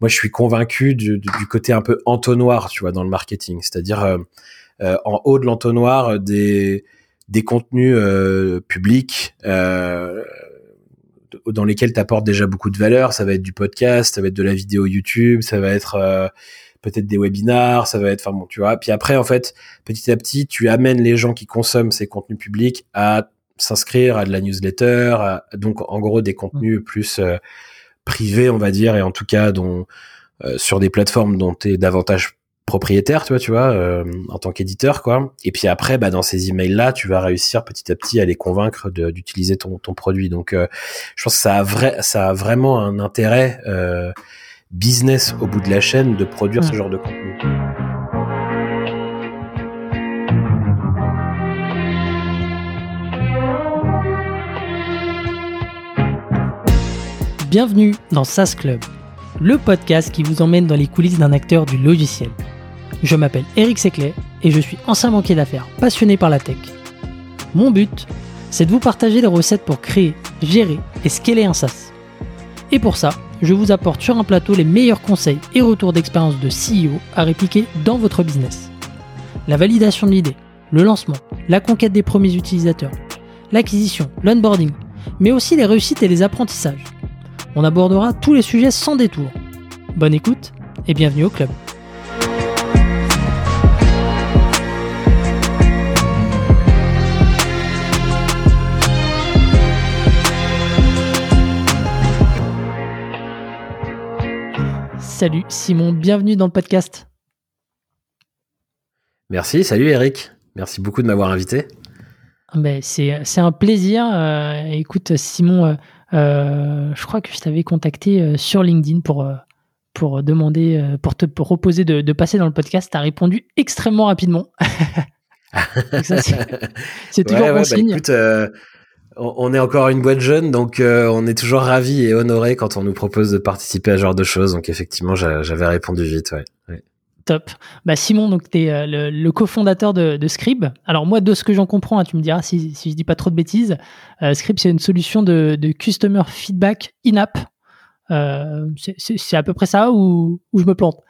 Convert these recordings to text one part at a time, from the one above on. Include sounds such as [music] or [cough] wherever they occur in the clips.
moi, je suis convaincu du, du, côté un peu entonnoir, tu vois, dans le marketing. C'est-à-dire euh, en haut de l'entonnoir des des contenus publics dans lesquels tu apportes déjà beaucoup de valeur. Ça va être du podcast, ça va être de la vidéo YouTube, ça va être peut-être des webinars, ça va être, enfin bon, tu vois. Puis après, en fait, petit à petit, tu amènes les gens qui consomment ces contenus publics à s'inscrire à de la newsletter, donc en gros des contenus plus euh, privés, on va dire, et en tout cas dont euh, sur des plateformes dont tu es davantage propriétaire, tu vois, tu vois, euh, en tant qu'éditeur, quoi. Et puis après, bah, dans ces emails-là, tu vas réussir petit à petit à les convaincre d'utiliser ton, ton produit. Donc, je pense que ça a, vrai, ça a vraiment un intérêt business au bout de la chaîne de produire ce genre de contenu. Bienvenue dans SaaS Club, le podcast qui vous emmène dans les coulisses d'un acteur du logiciel. Je m'appelle Eric Seclet et je suis ancien banquier d'affaires passionné par la tech. Mon but, c'est de vous partager des recettes pour créer, gérer et scaler un SaaS. Et pour ça, je vous apporte sur un plateau les meilleurs conseils et retours d'expérience de CEO à répliquer dans votre business. La validation de l'idée, le lancement, la conquête des premiers utilisateurs, l'acquisition, l'onboarding, mais aussi les réussites et les apprentissages. On abordera tous les sujets sans détour. Bonne écoute et bienvenue au club. Salut Simon, bienvenue dans le podcast. Merci, salut Eric. Merci beaucoup de m'avoir invité. Ben, c'est, un plaisir. Euh, écoute Simon, euh, je crois que je t'avais contacté sur LinkedIn pour, pour demander, pour te proposer de, passer dans le podcast. Tu as répondu extrêmement rapidement. [laughs] [laughs] c'est, toujours bon bah, signe on est encore une boîte jeune, donc euh, on est toujours ravi et honoré quand on nous propose de participer à ce genre de choses. Donc effectivement, j'avais répondu vite. Ouais. Top. Bah Simon, donc tu es euh, le, cofondateur de, de, Scrib. Alors moi, de ce que j'en comprends, hein, tu me diras si, si je dis pas trop de bêtises, euh, Scrib c'est une solution de, customer feedback in-app. c'est à peu près ça ou, je me plante?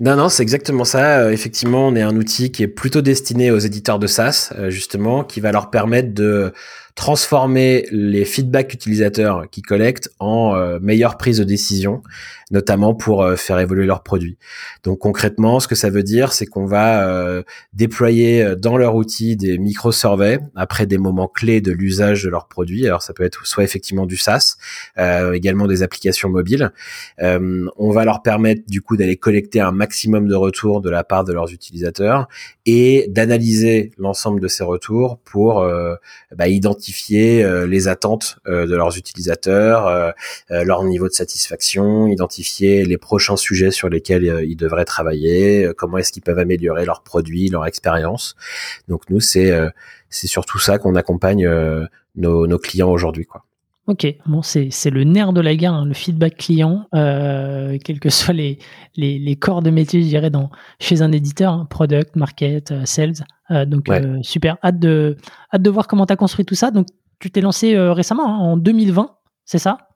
Non, non, c'est exactement ça. Euh, effectivement, on est un outil qui est plutôt destiné aux éditeurs de SaaS, euh, justement, qui va leur permettre de transformer les feedbacks utilisateurs qu'ils collectent en euh, meilleure prise de décision, notamment pour euh, faire évoluer leurs produits. Donc concrètement, ce que ça veut dire, c'est qu'on va euh, déployer dans leur outil des micro-surveys après des moments clés de l'usage de leurs produits. Alors ça peut être soit effectivement du SaaS, également des applications mobiles. on va leur permettre du coup d'aller collecter un maximum de retours de la part de leurs utilisateurs et d'analyser l'ensemble de ces retours pour bah, identifier euh, les attentes euh, de leurs utilisateurs, euh, leur niveau de satisfaction, identifier les prochains sujets sur lesquels ils devraient travailler, comment est-ce qu'ils peuvent améliorer leurs produits, leur expérience. Donc nous, c'est c'est surtout ça qu'on accompagne nos, nos clients aujourd'hui, quoi. Ok, bon, c'est le nerf de la guerre, hein, le feedback client, euh, quels que soient les, les, les, corps de métier, je dirais, dans, chez un éditeur, hein, product, market, euh, sales. Euh, donc, euh, super, hâte de, hâte de voir comment tu as construit tout ça. Donc, tu t'es lancé récemment, hein, en 2020, c'est ça?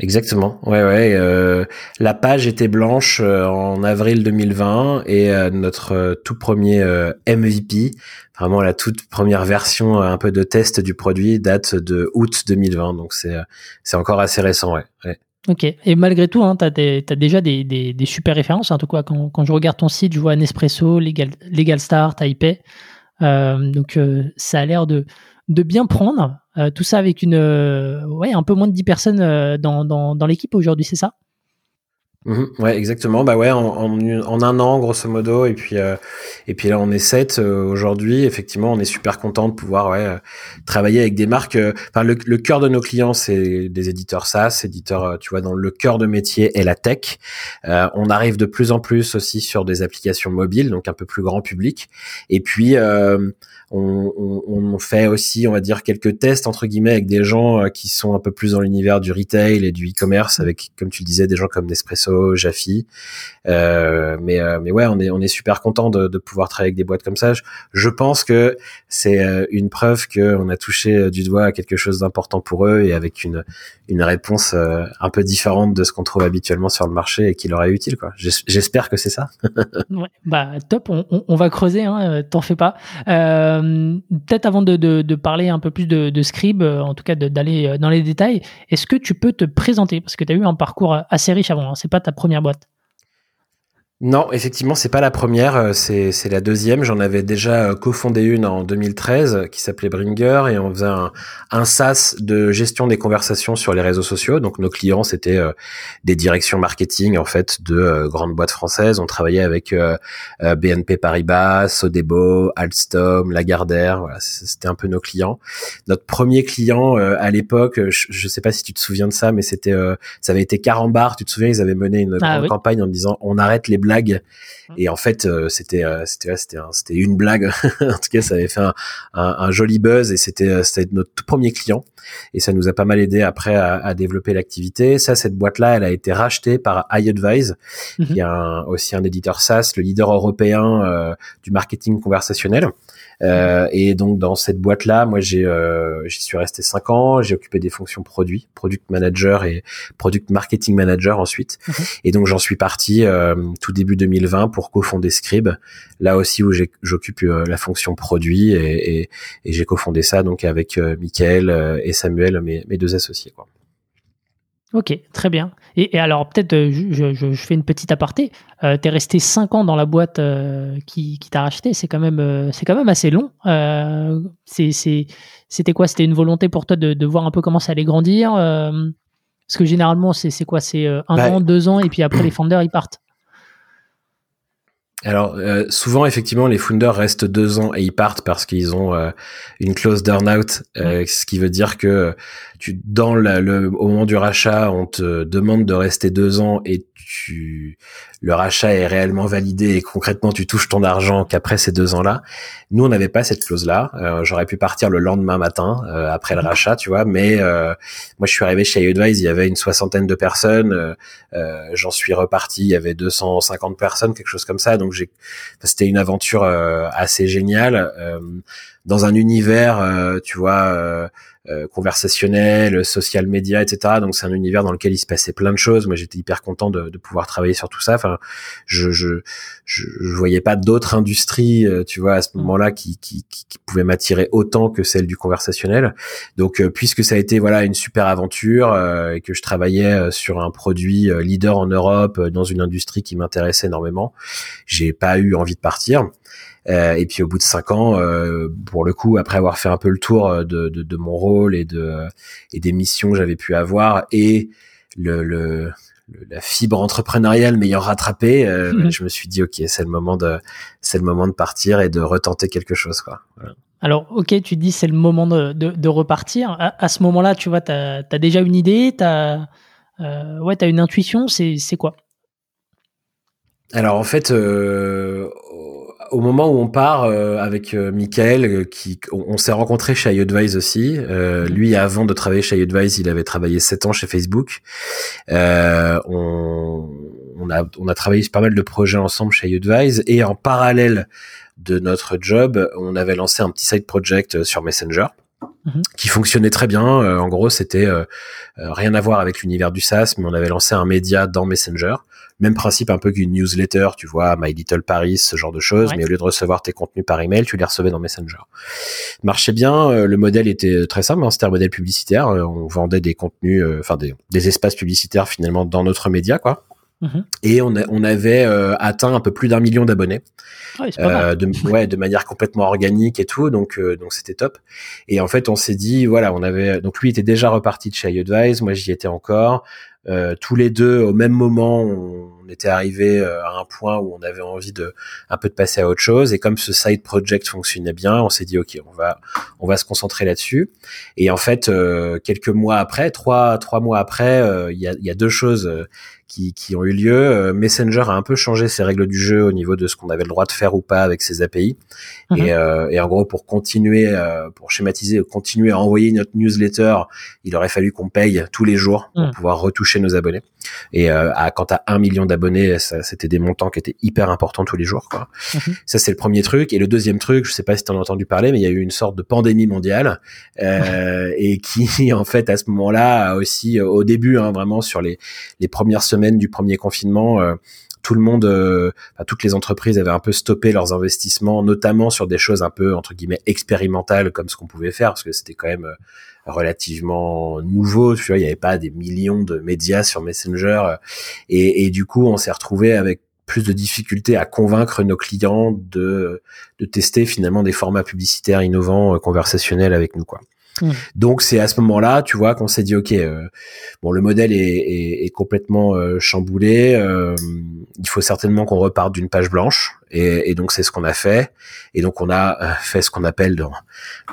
Exactement. Ouais, ouais. Euh, la page était blanche euh, en avril 2020 et euh, notre tout premier MVP, vraiment la toute première version un peu de test du produit, date de août 2020. Donc c'est c'est encore assez récent, ouais. ouais. Ok. Et malgré tout, hein, tu as, déjà des, des, des, super références. En tout cas, quand, quand je regarde ton site, je vois Nespresso, Legal, Legal Start, Taipei. donc ça a l'air de de bien prendre. Euh, tout ça avec une, euh, ouais, un peu moins de 10 personnes euh, dans, dans, dans l'équipe aujourd'hui, c'est ça? Mmh ouais, exactement. Bah ouais, en, en, un an, grosso modo, et puis et puis là, on est sept aujourd'hui. Effectivement, on est super content de pouvoir ouais, travailler avec des marques. Enfin, le, le cœur de nos clients, c'est des éditeurs SaaS, éditeurs, tu vois, dans le cœur de métier est la tech. on arrive de plus en plus aussi sur des applications mobiles, donc un peu plus grand public. Et puis on, on, fait aussi, on va dire, quelques tests entre guillemets avec des gens qui sont un peu plus dans l'univers du retail et du e-commerce, avec, comme tu le disais, des gens comme Nespresso Jaffi. Euh, mais euh, mais ouais, on est on est super content de, de pouvoir travailler avec des boîtes comme ça. Je, je pense que c'est euh, une preuve que on a touché du doigt à quelque chose d'important pour eux et avec une une réponse un peu différente de ce qu'on trouve habituellement sur le marché et qui leur est utile quoi. J'espère que c'est ça. ouais, bah top, on, on, va creuser, hein, t'en fais pas. Peut-être avant de, de, parler un peu plus de, de Scribe, en tout cas d'aller dans les détails, est-ce que tu peux te présenter? Parce que tu as eu un parcours assez riche avant, hein, c'est pas ta première boîte. Non, effectivement, c'est pas la première, euh, c'est c'est la deuxième. J'en avais déjà euh, cofondé une en 2013 qui s'appelait Bringer et on faisait un, un SaaS de gestion des conversations sur les réseaux sociaux. Donc nos clients c'était euh, des directions marketing en fait de grandes boîtes françaises. On travaillait avec BNP Paribas, Sodebo, Alstom, Lagardère. Voilà, c'était un peu nos clients. Notre premier client à l'époque, je, je, sais pas si tu te souviens de ça, mais c'était ça avait été Carambar. Tu te souviens, ils avaient mené une ah grande campagne en disant on arrête les blague. Mmh. Et en fait, euh, c'était euh, c'était c'était c'était une blague. [laughs] en tout cas, ça avait fait un, un, joli buzz et c'était euh, c'était notre tout premier client. Et ça nous a pas mal aidé après à, à développer l'activité. Ça, cette boîte-là, elle a été rachetée par iAdvise, mmh. qui est un, aussi un éditeur SaaS, le leader européen du marketing conversationnel. Euh, et donc dans cette boîte là, moi j'ai euh, j'y suis resté cinq ans. J'ai occupé des fonctions produits, product manager et product marketing manager ensuite. Mhm. Et donc j'en suis parti euh, tout début 2020 pour cofonder Scribe, là aussi où j'occupe euh, la fonction produit et, et, et j'ai cofondé ça donc avec euh, Michael et Samuel, mes, mes deux associés. Quoi. Ok, très bien. Et, alors, peut-être, euh, je, je, fais une petite aparté. Euh, tu es resté 5 ans dans la boîte euh, qui, qui t'a racheté. C'est quand, même, c'est quand même assez long. c'était quoi? C'était une volonté pour toi de, de, voir un peu comment ça allait grandir Parce que généralement, c'est quoi? C'est un bah, an, deux ans, et puis après, les founders, ils partent. Alors euh, souvent effectivement les founders restent deux ans et ils partent parce qu'ils ont euh, une clause d'earn-out, euh, ce qui veut dire que tu dans le au moment du rachat on te demande de rester deux ans et tu le rachat est réellement validé et concrètement tu touches ton argent qu'après ces deux ans-là. Nous on n'avait pas cette clause-là. J'aurais pu partir le lendemain matin après le rachat, tu vois, mais moi je suis arrivé chez iAdvise, il y avait une soixantaine de personnes. J'en suis reparti, il y avait 250 personnes, quelque chose comme ça. Donc c'était une aventure euh, assez géniale euh, dans un univers, euh, tu vois. Conversationnel, social media, etc. Donc c'est un univers dans lequel il se passait plein de choses. Moi j'étais hyper content de, de, pouvoir travailler sur tout ça. Enfin, je je je, je voyais pas d'autres industries, tu vois, à ce mmh. moment-là qui qui, qui, qui pouvaient m'attirer autant que celle du conversationnel. Donc puisque ça a été voilà une super aventure et que je travaillais sur un produit leader en Europe dans une industrie qui m'intéressait énormément, j'ai pas eu envie de partir. Euh, et puis au bout de cinq ans, euh, pour le coup, après avoir fait un peu le tour euh, de, de, de mon rôle et de et des missions que j'avais pu avoir et le, le la fibre entrepreneuriale m'ayant rattrapé, mhm. je me suis dit ok, c'est le moment de c'est le moment de partir et de retenter quelque chose quoi. Alors ok, tu dis c'est le moment de, de, de repartir. À, ce moment-là, tu vois, tu as, déjà une idée, tu as ouais, as une intuition, c'est c'est quoi? Alors en fait, euh, au moment où on part euh, avec euh, Michael, qui on, s'est rencontré chez iAdvise aussi. Mhm. lui, avant de travailler chez iAdvise, il avait travaillé sept ans chez Facebook. On, on, a on a travaillé sur pas mal de projets ensemble chez iAdvise et en parallèle de notre job, on avait lancé un petit side project sur Messenger. Mhm. qui fonctionnait très bien. en gros, c'était rien à voir avec l'univers du SaaS, mais on avait lancé un média dans Messenger. Même principe un peu qu'une newsletter, tu vois, My Little Paris, ce genre de choses, mais au lieu de recevoir tes contenus par email, tu les recevais dans Messenger. Marchait bien, euh, le modèle était très simple, hein, c'était un modèle publicitaire, euh, on vendait des contenus, euh, enfin des, espaces publicitaires finalement dans notre média, quoi. Mhm. Et on, on avait atteint un peu plus d'un million d'abonnés, de, ouais, de manière complètement organique et tout, donc donc c'était top. Et en fait, on s'est dit voilà, on avait donc lui était déjà reparti de chez iAdvise, moi j'y étais encore. Euh, tous les deux au même moment, on on était arrivé à un point où on avait envie de un peu de passer à autre chose. Et comme ce side project fonctionnait bien, on s'est dit ok, on va on va se concentrer là-dessus. Et en fait, quelques mois après, trois trois mois après, il y a, y, a, deux choses qui, qui ont eu lieu. Euh, Messenger a un peu changé ses règles du jeu au niveau de ce qu'on avait le droit de faire ou pas avec ses API. Mhm. Et, euh, et, en gros, pour continuer, euh, pour schématiser, continuer à envoyer notre newsletter, il aurait fallu qu'on paye tous les jours pour mhm. pouvoir retoucher nos abonnés. Et à, quand à un million d'abonnés, c'était des montants qui étaient hyper importants tous les jours. Quoi. Mhm. Ça, c'est le premier truc. Et le deuxième truc, je sais pas si tu en as entendu parler, mais il y a eu une sorte de pandémie mondiale [laughs] et qui, en fait, à ce moment-là, aussi au début, hein, vraiment sur les, les premières semaines du premier confinement, euh, tout le monde, euh, toutes les entreprises avaient un peu stoppé leurs investissements, notamment sur des choses un peu entre guillemets expérimentales comme ce qu'on pouvait faire, parce que c'était quand même euh, relativement nouveau. Tu vois, il n'y avait pas des millions de médias sur Messenger, et, du coup, on s'est retrouvé avec plus de difficultés à convaincre nos clients de, de tester finalement des formats publicitaires innovants, conversationnels avec nous, quoi. Mmh. Donc c'est à ce moment-là, tu vois, qu'on s'est dit ok, euh, bon le modèle est, est, est complètement euh, chamboulé, euh, il faut certainement qu'on reparte d'une page blanche. Et, et donc c'est ce qu'on a fait. Et donc on a euh, fait ce qu'on appelle dans,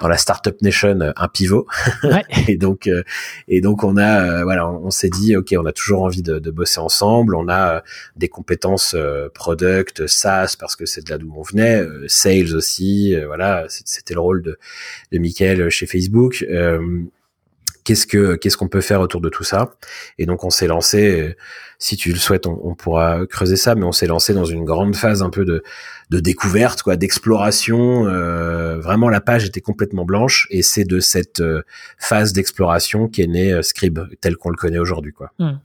dans la startup nation euh, un pivot. Ouais. [laughs] et donc euh, et donc on a voilà, on, s'est dit ok, on a toujours envie de, de bosser ensemble. On a des compétences product, SaaS parce que c'est de là d'où on venait, sales aussi. voilà, c'était le rôle de de Michael chez Facebook qu'est-ce que qu'est-ce qu'on peut faire autour de tout ça et donc on s'est lancé si tu le souhaites, on, pourra creuser ça, mais on s'est lancé dans une grande phase un peu de, de découverte, quoi, d'exploration. Euh, vraiment, la page était complètement blanche, et c'est de cette euh, phase d'exploration qu'est né euh, Scribe, tel qu'on le connaît aujourd'hui, quoi. Hmm.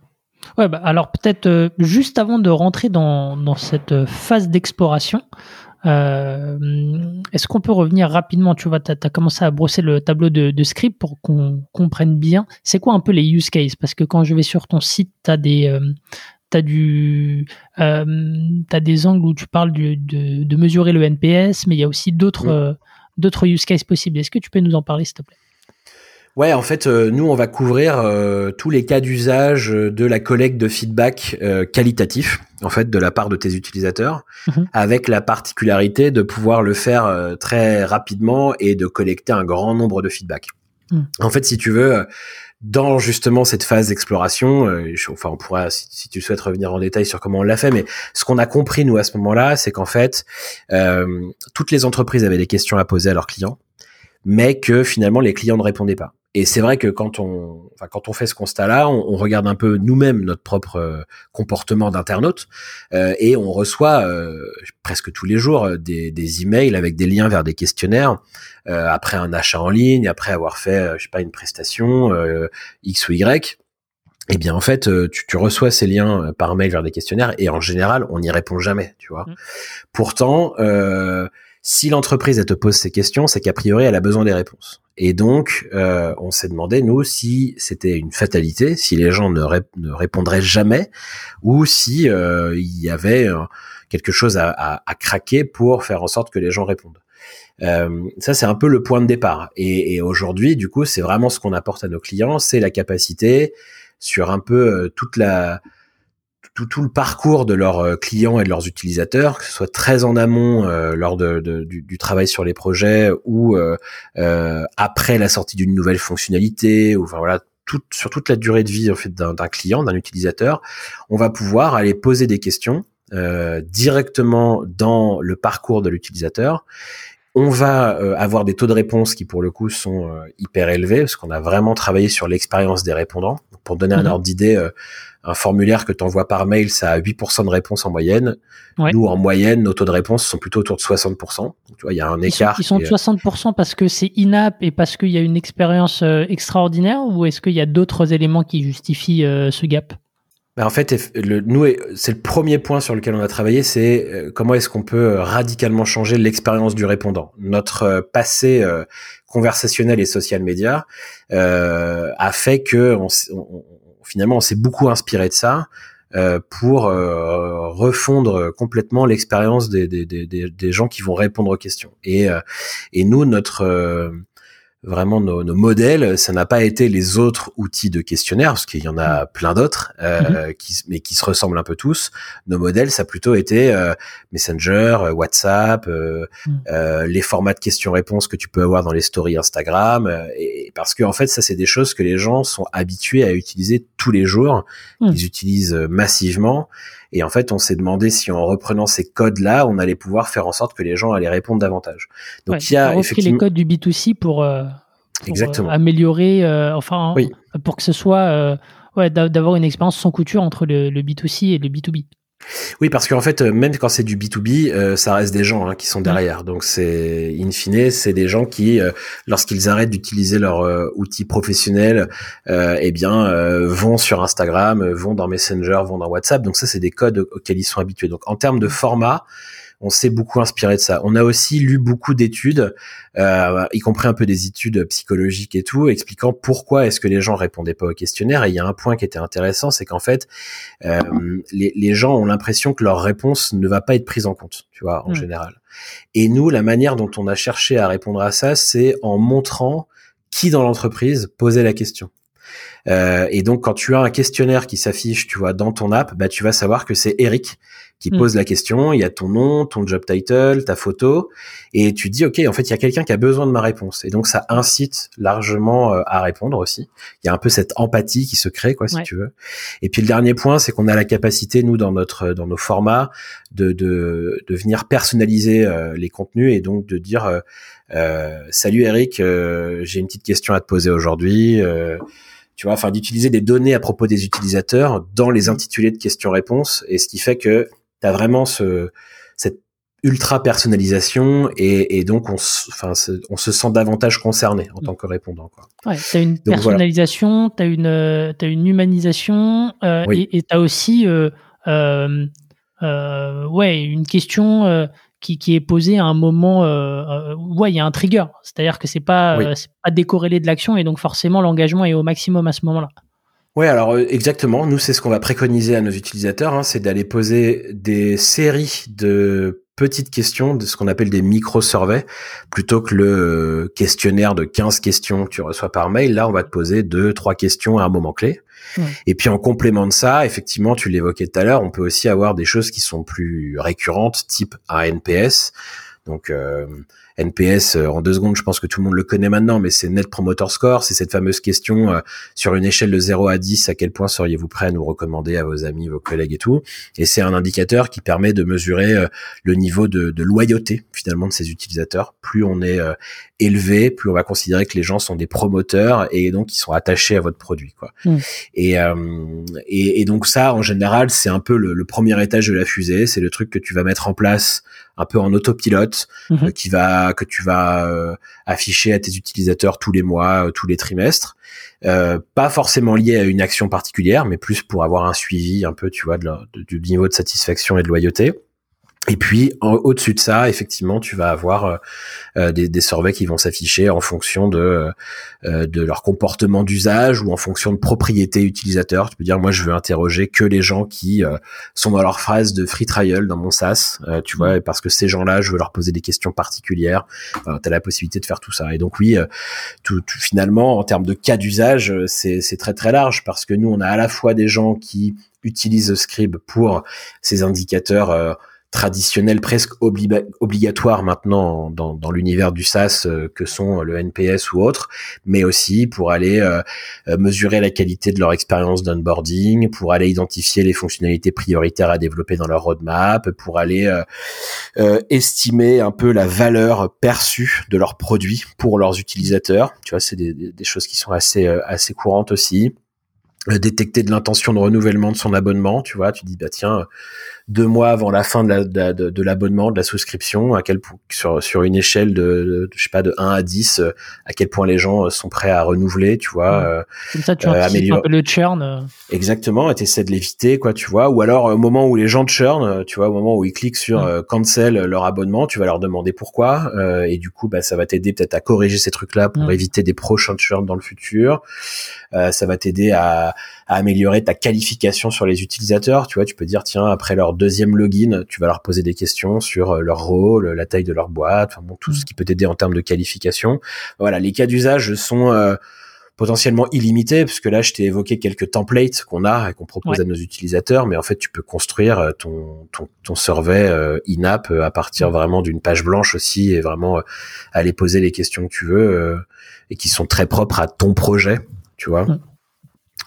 Ouais, bah, alors peut-être juste avant de rentrer dans, dans cette phase d'exploration, euh, est-ce qu'on peut revenir rapidement Tu vois, tu as, commencé à brosser le tableau de, script pour qu'on comprenne bien. C'est quoi un peu les use cases? Parce que quand je vais sur ton site, tu as des. Euh, T'as du, euh, as des angles où tu parles de, de, mesurer le NPS, mais il y a aussi d'autres, euh, d'autres use cases possibles. Est-ce que tu peux nous en parler, s'il te plaît? Ouais, en fait, euh, nous, on va couvrir euh, tous les cas d'usage de la collecte de feedback euh, qualitatif, en fait, de la part de tes utilisateurs, mhm. avec la particularité de pouvoir le faire très rapidement et de collecter un grand nombre de feedback. Mhm. En fait, si tu veux, dans justement cette phase d'exploration, enfin, on pourra, si, si, tu souhaites revenir en détail sur comment on l'a fait, mais ce qu'on a compris nous à ce moment-là, c'est qu'en fait, toutes les entreprises avaient des questions à poser à leurs clients, mais que finalement les clients ne répondaient pas. Et c'est vrai que quand on, enfin, quand on fait ce constat-là, on, on, regarde un peu nous-mêmes notre propre euh, comportement d'internaute euh, et on reçoit euh, presque tous les jours euh, des, des, emails avec des liens vers des questionnaires après un achat en ligne, après avoir fait, je sais pas, une prestation X ou Y. Eh bien, en fait, tu, tu, reçois ces liens par mail vers des questionnaires et en général, on n'y répond jamais, tu vois. Mmh. Pourtant, si l'entreprise elle te pose ces questions, c'est qu'a priori elle a besoin des réponses. Et donc, euh, on s'est demandé, nous, si c'était une fatalité, si les gens ne, répondraient jamais, ou si euh, il y avait euh, quelque chose à, à, à, craquer pour faire en sorte que les gens répondent. Euh, ça, c'est un peu le point de départ. Et, et aujourd'hui, du coup, c'est vraiment ce qu'on apporte à nos clients, c'est la capacité sur un peu euh, toute la tout, tout, le parcours de leurs euh, clients et de leurs utilisateurs, que ce soit très en amont euh, lors de, du, travail sur les projets ou euh, après la sortie d'une nouvelle fonctionnalité, ou enfin voilà, tout, sur toute la durée de vie en fait d'un client, d'un utilisateur, on va pouvoir aller poser des questions directement dans le parcours de l'utilisateur. On va avoir des taux de réponse qui pour le coup sont hyper élevés parce qu'on a vraiment travaillé sur l'expérience des répondants. Pour donner un mhm. ordre d'idée, un formulaire que tu envoies par mail, ça a 8% de réponse en moyenne. Nous, en moyenne, nos taux de réponse sont plutôt autour de 60%. tu vois, il y a un écart. Ils sont, de 60% parce que c'est in-app et parce qu'il y a une expérience euh, extraordinaire ou est-ce qu'il y a d'autres éléments qui justifient euh, ce gap? En fait, nous, c'est le premier point sur lequel on a travaillé, c'est euh, comment est-ce qu'on peut radicalement changer l'expérience du répondant. Notre passé conversationnel et social média a fait que finalement, on s'est beaucoup inspiré de ça euh, pour euh, refondre complètement l'expérience des, gens qui vont répondre aux questions. Et, euh, et nous, notre vraiment nos, nos modèles, ça n'a pas été les autres outils de questionnaire, parce qu'il y en a plein d'autres, euh, mhm. qui, mais qui se ressemblent un peu tous. Nos modèles, ça a plutôt été euh, Messenger, euh, WhatsApp, euh, mhm. euh, les formats de questions-réponses que tu peux avoir dans les stories Instagram, et parce que en fait, ça c'est des choses que les gens sont habitués à utiliser tous les jours, mhm. ils utilisent massivement. Et en fait, on s'est demandé si en reprenant ces codes-là, on allait pouvoir faire en sorte que les gens allaient répondre davantage. Donc il y a effectivement les codes du B2C pour, euh, euh, améliorer, euh, enfin, pour que ce soit ouais, d'avoir une expérience sans couture entre le, le B2C et le B2B. Oui, parce qu'en fait, euh, même quand c'est du B2B, euh, ça reste des gens hein, qui sont derrière. Donc, c'est in fine, c'est des gens qui, euh, lorsqu'ils arrêtent d'utiliser leur outil professionnel, eh bien, vont sur Instagram, vont dans Messenger, vont dans WhatsApp. Donc, ça, c'est des codes auxquels ils sont habitués. Donc, en termes de format, on s'est beaucoup inspiré de ça. On a aussi lu beaucoup d'études, euh, y compris un peu des études psychologiques et tout, expliquant pourquoi est-ce que les gens répondaient pas au questionnaire. Et il y a un point qui était intéressant, c'est qu'en fait, euh, les, gens ont l'impression que leur réponse ne va pas être prise en compte, tu vois, en général. Et nous, la manière dont on a cherché à répondre à ça, c'est en montrant qui dans l'entreprise posait la question. Euh, et donc, quand tu as un questionnaire qui s'affiche, tu vois, dans ton app, bah, tu vas savoir que c'est Eric qui hmm. pose la question. Il y a ton nom, ton job title, ta photo, et tu dis, ok, en fait, il y a quelqu'un qui a besoin de ma réponse. Et donc, ça incite largement euh, à répondre aussi. Il y a un peu cette empathie qui se crée, quoi, si tu veux. Et puis, le dernier point, c'est qu'on a la capacité, nous, dans notre, dans nos formats, de, de, de venir personnaliser euh, les contenus et donc de dire, salut Eric, j'ai une petite question à te poser aujourd'hui tu vois, enfin d'utiliser des données à propos des utilisateurs dans les intitulés de questions-réponses, et ce qui fait que tu as vraiment ce, cette ultra personnalisation et, donc on, enfin, on se sent davantage concerné en tant que répondant. Quoi. Ouais, tu as une personnalisation, tu as une, as une humanisation euh, et tu as aussi euh, euh, ouais, une question qui, qui, est posée à un moment euh, ouais il y a un trigger c'est à dire que c'est pas pas décorrélé de l'action et donc forcément l'engagement est au maximum à ce moment Ouais, alors exactement. Nous, c'est ce qu'on va préconiser à nos utilisateurs, hein, c'est d'aller poser des séries de petites questions, de ce qu'on appelle des micro-surveys, plutôt que le questionnaire de 15 questions que tu reçois par mail. Là, on va te poser deux, trois questions à un moment clé. Et puis en complément de ça, effectivement, tu l'évoquais tout à l'heure, on peut aussi avoir des choses qui sont plus récurrentes, type un NPS. Donc euh, NPS, euh, en deux secondes, je pense que tout le monde le connaît maintenant, mais c'est Net Promoter Score, c'est cette fameuse question euh, sur une échelle de 0 à 10, à quel point seriez-vous prêt à nous recommander à vos amis, vos collègues et tout. Et c'est un indicateur qui permet de mesurer euh, le niveau de, de, loyauté finalement de ces utilisateurs. Plus on est élevé, plus on va considérer que les gens sont des promoteurs et donc ils sont attachés à votre produit. Quoi. Mm. Et, et, et, donc ça, en général, c'est un peu le, le premier étage de la fusée, c'est le truc que tu vas mettre en place un peu en autopilote, mm-hmm. qui va que tu vas euh, afficher à tes utilisateurs tous les mois, euh, tous les trimestres. Euh, pas forcément lié à une action particulière, mais plus pour avoir un suivi un peu, tu vois, du niveau de satisfaction et de loyauté. Et puis au-dessus de ça, effectivement, tu vas avoir euh, euh, des, des surveys qui vont s'afficher en fonction de euh, de leur comportement d'usage ou en fonction de propriété utilisateur. Tu peux dire, moi, je veux interroger que les gens qui sont dans leur phase de free trial dans mon SaaS, tu vois, parce que ces gens-là, je veux leur poser des questions particulières. tu as la possibilité de faire tout ça. Et donc oui, tout, tout, finalement, en termes de cas d'usage, c'est très très large parce que nous, on a à la fois des gens qui utilisent Scribe pour ces indicateurs traditionnel presque obligatoire maintenant dans, dans l'univers du SaaS euh, que sont le NPS ou autre, mais aussi pour aller euh, euh, mesurer la qualité de leur expérience d'onboarding, pour aller identifier les fonctionnalités prioritaires à développer dans leur roadmap, pour aller estimer un peu la valeur perçue de leurs produits pour leurs utilisateurs. Tu vois, c'est des, des, choses qui sont assez assez courantes aussi détecter de l'intention de renouvellement de son abonnement, tu vois, tu dis bah tiens, deux mois avant la fin de, la, de, l'abonnement, de la souscription, à quel sur, sur une échelle de, je sais pas de 1 à 10, euh, à quel point les gens euh, sont prêts à renouveler, tu vois. Euh, Comme ça, tu euh, un peu le churn. Exactement, et essaies de l'éviter, quoi, tu vois. Ou alors, au moment où les gens churn, tu vois, au moment où ils cliquent sur cancel leur abonnement, tu vas leur demander pourquoi, et du coup, bah, ça va t'aider peut-être à corriger ces trucs-là pour éviter des prochains churn dans le futur. ça va t'aider à, à, améliorer ta qualification sur les utilisateurs. Tu vois, tu peux dire tiens après leur deuxième login, tu vas leur poser des questions sur euh, leur rôle, la taille de leur boîte, enfin bon tout ce mm. qui peut t'aider en termes de qualification. Voilà, les cas d'usage sont euh, potentiellement illimité, puisque là, je t'ai évoqué quelques templates qu'on a et qu'on propose à nos utilisateurs, mais en fait, tu peux construire euh, ton, ton, ton survey euh, in-app euh, à partir vraiment d'une page blanche aussi et vraiment aller poser les questions que tu veux et qui sont très propres à ton projet, tu vois.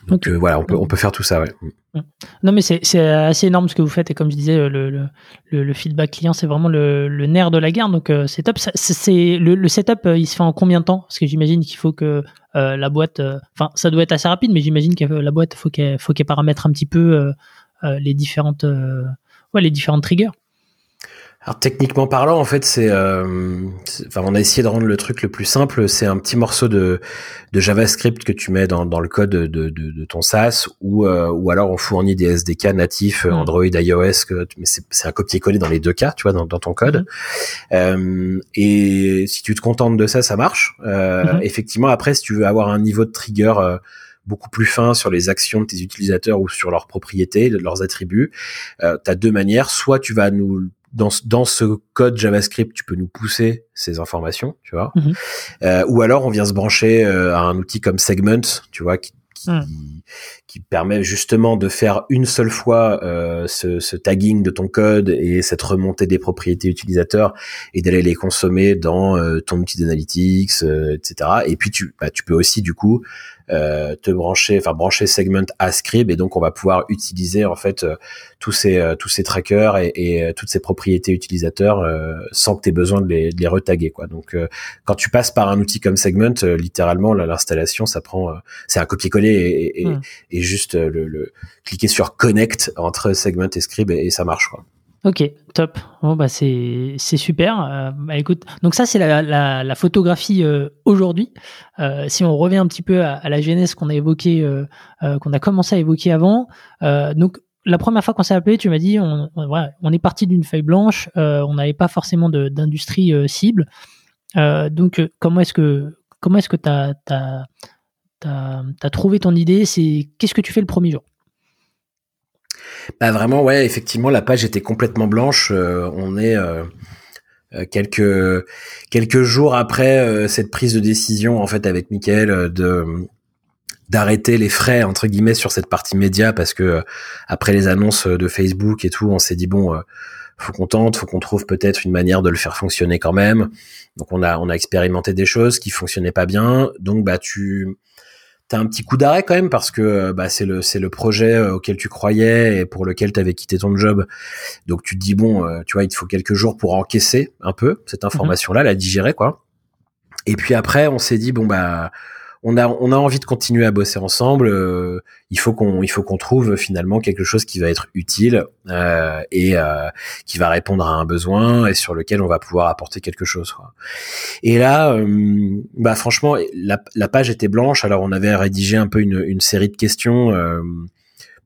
Donc voilà, on peut, on peut faire tout ça, ouais. Non, mais c'est assez énorme ce que vous faites. Et comme je disais, le, le, le, feedback client, c'est vraiment le, nerf de la guerre. Donc, c'est top. C'est le, setup, il se fait en combien de temps? Parce que j'imagine qu'il faut que euh, la boîte, euh, enfin, ça doit être assez rapide, mais j'imagine que la boîte, faut qu'elle, faut qu'elle paramètre un petit peu euh, les différentes, ouais, les différentes triggers. Alors techniquement parlant, en fait, c'est, euh, enfin, on a essayé de rendre le truc le plus simple. C'est un petit morceau de, de JavaScript que tu mets dans, dans le code de, de, de ton SaaS, ou euh, ou alors on fournit des SDK natifs mm. Android, iOS, que, mais c'est un copier-coller dans les deux cas, tu vois, dans, dans ton code. Mm. Euh, et si tu te contentes de ça, ça marche. Euh, mm-hmm. Effectivement, après, si tu veux avoir un niveau de trigger euh, beaucoup plus fin sur les actions de tes utilisateurs ou sur leurs propriétés, de leurs attributs, euh, tu as deux manières. Soit tu vas nous dans, dans ce code JavaScript, tu peux nous pousser ces informations, tu vois. Mhm. Euh, ou alors on vient se brancher euh, à un outil comme Segment, tu vois, qui, qui, hmm. qui permet justement de faire une seule fois euh, ce, ce, tagging de ton code et cette remontée des propriétés utilisateurs et d'aller les consommer dans euh, ton outil d'analytics, euh, etc. Et puis tu, bah, tu peux aussi du coup te brancher, enfin brancher segment à Scribe et donc on va pouvoir utiliser en fait euh, tous ces euh, tous ces trackers et, et toutes ces propriétés utilisateurs sans que tu aies besoin de les, de les retaguer quoi. Donc quand tu passes par un outil comme Segment, littéralement l'installation ça prend c'est un copier-coller et, et, hmm. et, juste le, le, cliquer sur connect entre Segment et Scribe et, ça marche quoi. Ok, top. Bon bah c'est super. Euh, bah, écoute, donc ça c'est la, la, la, photographie euh, aujourd'hui. Euh, si on revient un petit peu à, la genèse qu'on a évoqué, euh, euh, qu'on a commencé à évoquer avant. donc la première fois qu'on s'est appelé, tu m'as dit on, on est parti d'une feuille blanche. on n'avait pas forcément d'industrie cible. donc comment est-ce que comment est-ce que t'as t'as as trouvé ton idée? C'est qu'est-ce que tu fais le premier jour? Bah vraiment, ouais, effectivement, la page était complètement blanche. Euh, on est euh, euh, quelques quelques jours après cette prise de décision en fait avec Mickaël de d'arrêter les frais entre guillemets sur cette partie média parce que après les annonces de Facebook et tout, on s'est dit bon faut qu'on tente, faut qu'on trouve peut-être une manière de le faire fonctionner quand même. Donc on a on a expérimenté des choses qui fonctionnaient pas bien. Donc bah tu t'as un petit coup d'arrêt quand même parce que euh, bah, c'est le c'est le projet euh, auquel tu croyais et pour lequel tu avais quitté ton job. Donc tu te dis bon, euh, tu vois, il te faut quelques jours pour encaisser un peu cette mhm. information là, la digérer quoi. Et puis après, on s'est dit bon bah on a on a envie de continuer à bosser ensemble. Euh, il faut qu'on il faut qu'on trouve finalement quelque chose qui va être utile euh, et euh, qui va répondre à un besoin et sur lequel on va pouvoir apporter quelque chose. Quoi. Et là, euh, bah franchement, la, la, page était blanche. Alors on avait rédigé un peu une, une série de questions.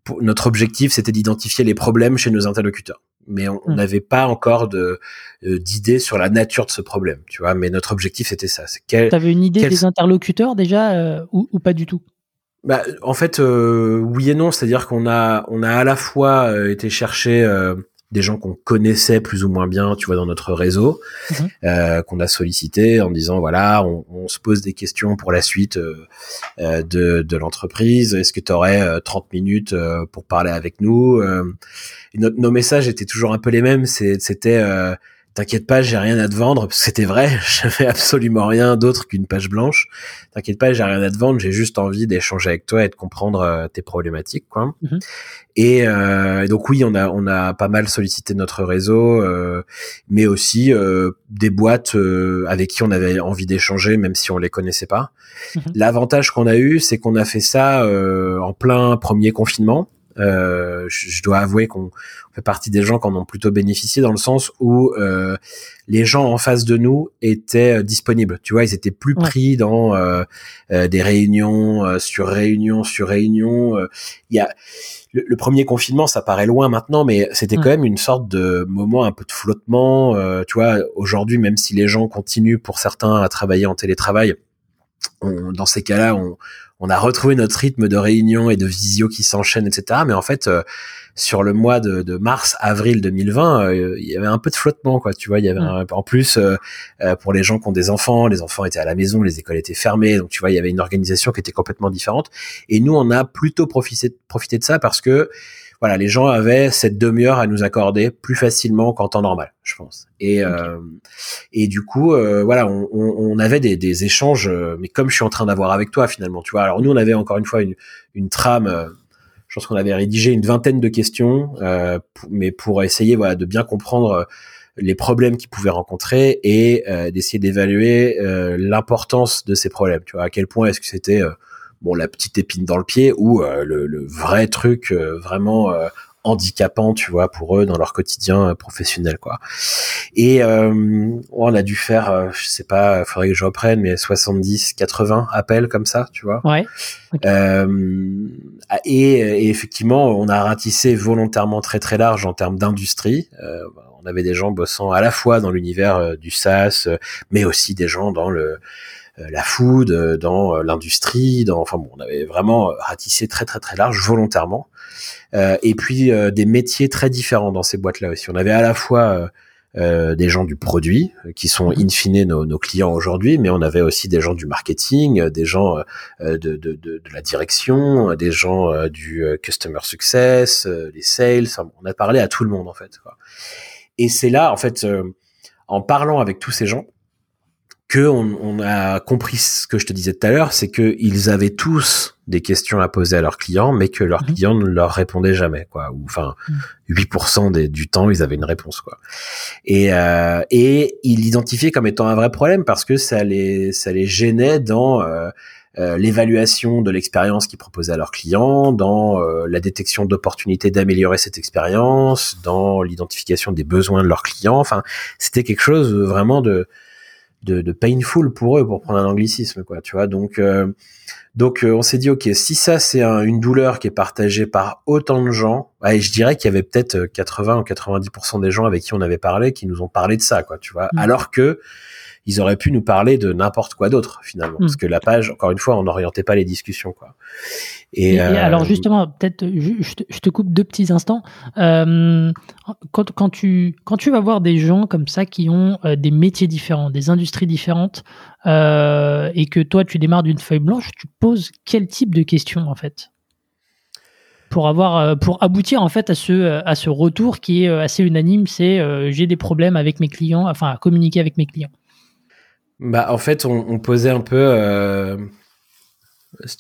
Pour, notre objectif, c'était d'identifier les problèmes chez nos interlocuteurs mais on hmm. n'avait pas encore de euh, d'idée sur la nature de ce problème, tu vois. Mais notre objectif c'était ça. Tu avais une idée des interlocuteurs déjà euh, ou, ou, pas du tout? Bah, en fait, euh, oui et non. C'est-à-dire qu'on a on a à la fois été chercher des gens qu'on connaissait plus ou moins bien, tu vois, dans notre réseau, mhm. euh, qu'on a sollicité en disant voilà, on, on, se pose des questions pour la suite euh, de, de l'entreprise. Est-ce que tu aurais 30 minutes pour parler avec nous nos messages étaient toujours un peu les mêmes. C'était euh, T'inquiète pas, j'ai rien à te vendre, parce que c'était vrai, [laughs] j'avais absolument rien d'autre qu'une page blanche. T'inquiète pas, j'ai rien à te vendre, j'ai juste envie d'échanger avec toi et de comprendre euh, tes problématiques, quoi. Mhm. Euh, et, donc oui, on a on a pas mal sollicité notre réseau, mais aussi des boîtes avec qui on avait envie d'échanger, même si on les connaissait pas. Mhm. L'avantage qu'on a eu, c'est qu'on a fait ça en plein premier confinement. Euh, je, dois avouer qu'on fait partie des gens qui en ont plutôt bénéficié dans le sens où euh, les gens en face de nous étaient euh, disponibles. Tu vois, ils étaient plus pris dans euh, euh, des réunions sur réunions sur réunions. Il y a le, premier confinement, ça paraît loin maintenant, mais c'était quand même une sorte de moment un peu de flottement. tu vois, aujourd'hui, même si les gens continuent pour certains à travailler en télétravail, on, dans ces cas-là, on, on a retrouvé notre rythme de réunion et de visio qui s'enchaînent, etc. Mais en fait, euh, sur le mois de, de mars, avril 2020, euh, il y avait un peu de flottement, quoi. Tu vois, il y avait en plus euh, pour les gens qui ont des enfants, les enfants étaient à la maison, les écoles étaient fermées, donc tu vois, il y avait une organisation qui était complètement différente. Et nous, on a plutôt profité, profité de ça parce que voilà, les gens avaient cette demi-heure à nous accorder plus facilement qu'en temps normal, je pense. Et euh, et du coup, euh, voilà, on, on, avait des, des, échanges, euh, mais comme je suis en train d'avoir avec toi finalement, tu vois. Alors nous, on avait encore une fois une, une trame. je pense qu'on avait rédigé une vingtaine de questions, mais pour essayer, voilà, de bien comprendre les problèmes qu'ils pouvaient rencontrer et d'essayer d'évaluer l'importance de ces problèmes. Tu vois, à quel point est-ce que c'était bon la petite épine dans le pied ou euh, le, vrai truc euh, vraiment euh, handicapant, tu vois, pour eux dans leur quotidien professionnel, quoi. Et on a dû faire, je sais pas, faudrait que je reprenne, mais 70, 80 appels comme ça, tu vois. Ouais. et, effectivement, on a ratissé volontairement très très large en termes d'industrie. on avait des gens bossant à la fois dans l'univers du SaaS, mais aussi des gens dans le euh, la food, euh, dans euh, l'industrie, dans enfin bon, on avait vraiment ratissé très très très large volontairement. et puis des métiers très différents dans ces boîtes-là aussi. On avait à la fois des gens du produit qui sont mhm. in fine nos, nos clients aujourd'hui, mais on avait aussi des gens du marketing, des gens de, de, de, de, la direction, des gens du customer success, les sales. on a parlé à tout le monde en fait. Quoi. Et c'est là, en fait, en parlant avec tous ces gens, que on, on, a compris ce que je te disais tout à l'heure, c'est que ils avaient tous des questions à poser à leurs clients, mais que leurs mhm. clients ne leur répondaient jamais, quoi. Ou enfin, 8% des, du temps, ils avaient une réponse, quoi. Et euh, et ils l'identifiaient comme étant un vrai problème parce que ça les ça les gênait dans euh, euh l'évaluation de l'expérience qu'ils proposaient à leurs clients, dans euh, la détection d'opportunités d'améliorer cette expérience, dans l'identification des besoins de leurs clients. Enfin, c'était quelque chose vraiment de de, de, painful pour eux, pour prendre un anglicisme, quoi. Tu vois, donc euh, donc euh, on s'est dit ok, si ça c'est une douleur qui est partagée par autant de gens, et je dirais qu'il y avait peut-être 80 ou 90% des gens avec qui on avait parlé qui nous ont parlé de ça, quoi. Tu vois, mm. alors que ils auraient pu nous parler de n'importe quoi d'autre finalement, parce hmm. que la page, encore une fois, on n'orientait pas les discussions quoi. Et, euh, alors justement, peut-être, je, te coupe deux petits instants. Euh, quand, quand, tu quand tu vas voir des gens comme ça qui ont euh, des métiers différents, des industries différentes, et que toi tu démarres d'une feuille blanche, tu poses quel type de questions en fait? Pour avoir pour aboutir en fait à ce à ce retour qui est assez unanime c'est j'ai des problèmes avec mes clients enfin à communiquer avec mes clients bah, en fait, on, posait un peu, euh,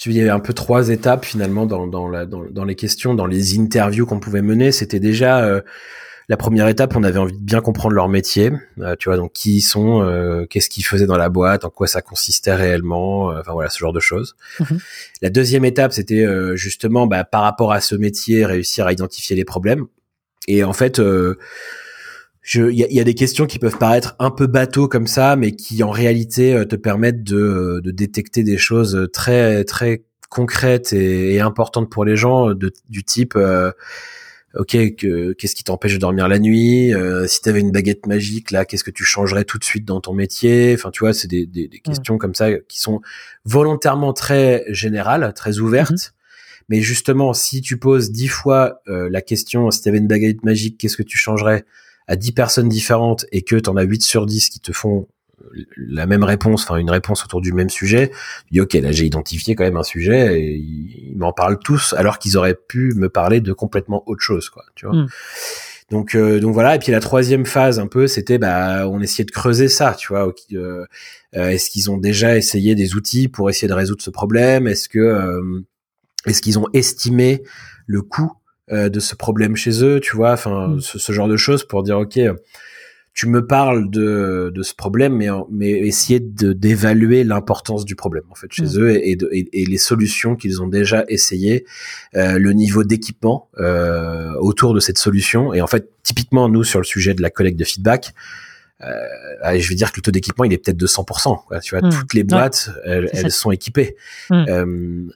il y avait un peu trois étapes finalement dans, dans, la, dans, dans les questions, dans les interviews qu'on pouvait mener. C'était déjà euh, la première étape, on avait envie de bien comprendre leur métier, euh, tu vois, donc qui ils sont, euh, qu'est-ce qu'ils faisaient dans la boîte, en quoi ça consistait réellement, enfin voilà, ce genre de choses. Mhm. La deuxième étape, c'était justement, bah, par rapport à ce métier, réussir à identifier les problèmes. Et en fait, il y a, y a, des questions qui peuvent paraître un peu bateau comme ça, mais qui en réalité euh, te permettent de, euh, de détecter des choses très très concrètes et, et importantes pour les gens, de, du type euh, ok qu'est-ce qui t'empêche de dormir la nuit si tu avais une baguette magique là qu'est-ce que tu changerais tout de suite dans ton métier? Enfin tu vois c'est des, des, des, questions comme ça qui sont volontairement très générales très ouvertes. Mm-hmm. mais justement si tu poses dix fois la question si tu avais une baguette magique qu'est-ce que tu changerais à 10 personnes différentes et que tu en as 8 sur 10 qui te font la même réponse, enfin une réponse autour du même sujet, tu dis ok là j'ai identifié quand même un sujet et ils, m'en parlent tous alors qu'ils auraient pu me parler de complètement autre chose quoi, tu vois. Hmm. Donc euh, donc voilà et puis la troisième phase un peu c'était bah on essayait de creuser ça, tu vois. Euh, euh, est-ce qu'ils ont déjà essayé des outils pour essayer de résoudre ce problème? Est-ce que est-ce qu'ils ont estimé le coût euh, de ce problème chez eux, tu vois, enfin mm. ce, genre de choses pour dire ok, tu me parles de, de ce problème, mais mais essayer de d'évaluer l'importance du problème en fait chez eux et, et, les solutions qu'ils ont déjà essayé, euh, le niveau d'équipement euh, autour de cette solution et en fait typiquement nous sur le sujet de la collecte de feedback. Euh, je veux dire que le taux d'équipement il est peut-être de 100%. Quoi, tu vois, mm. toutes les boîtes, elles, elles sont équipées. Euh,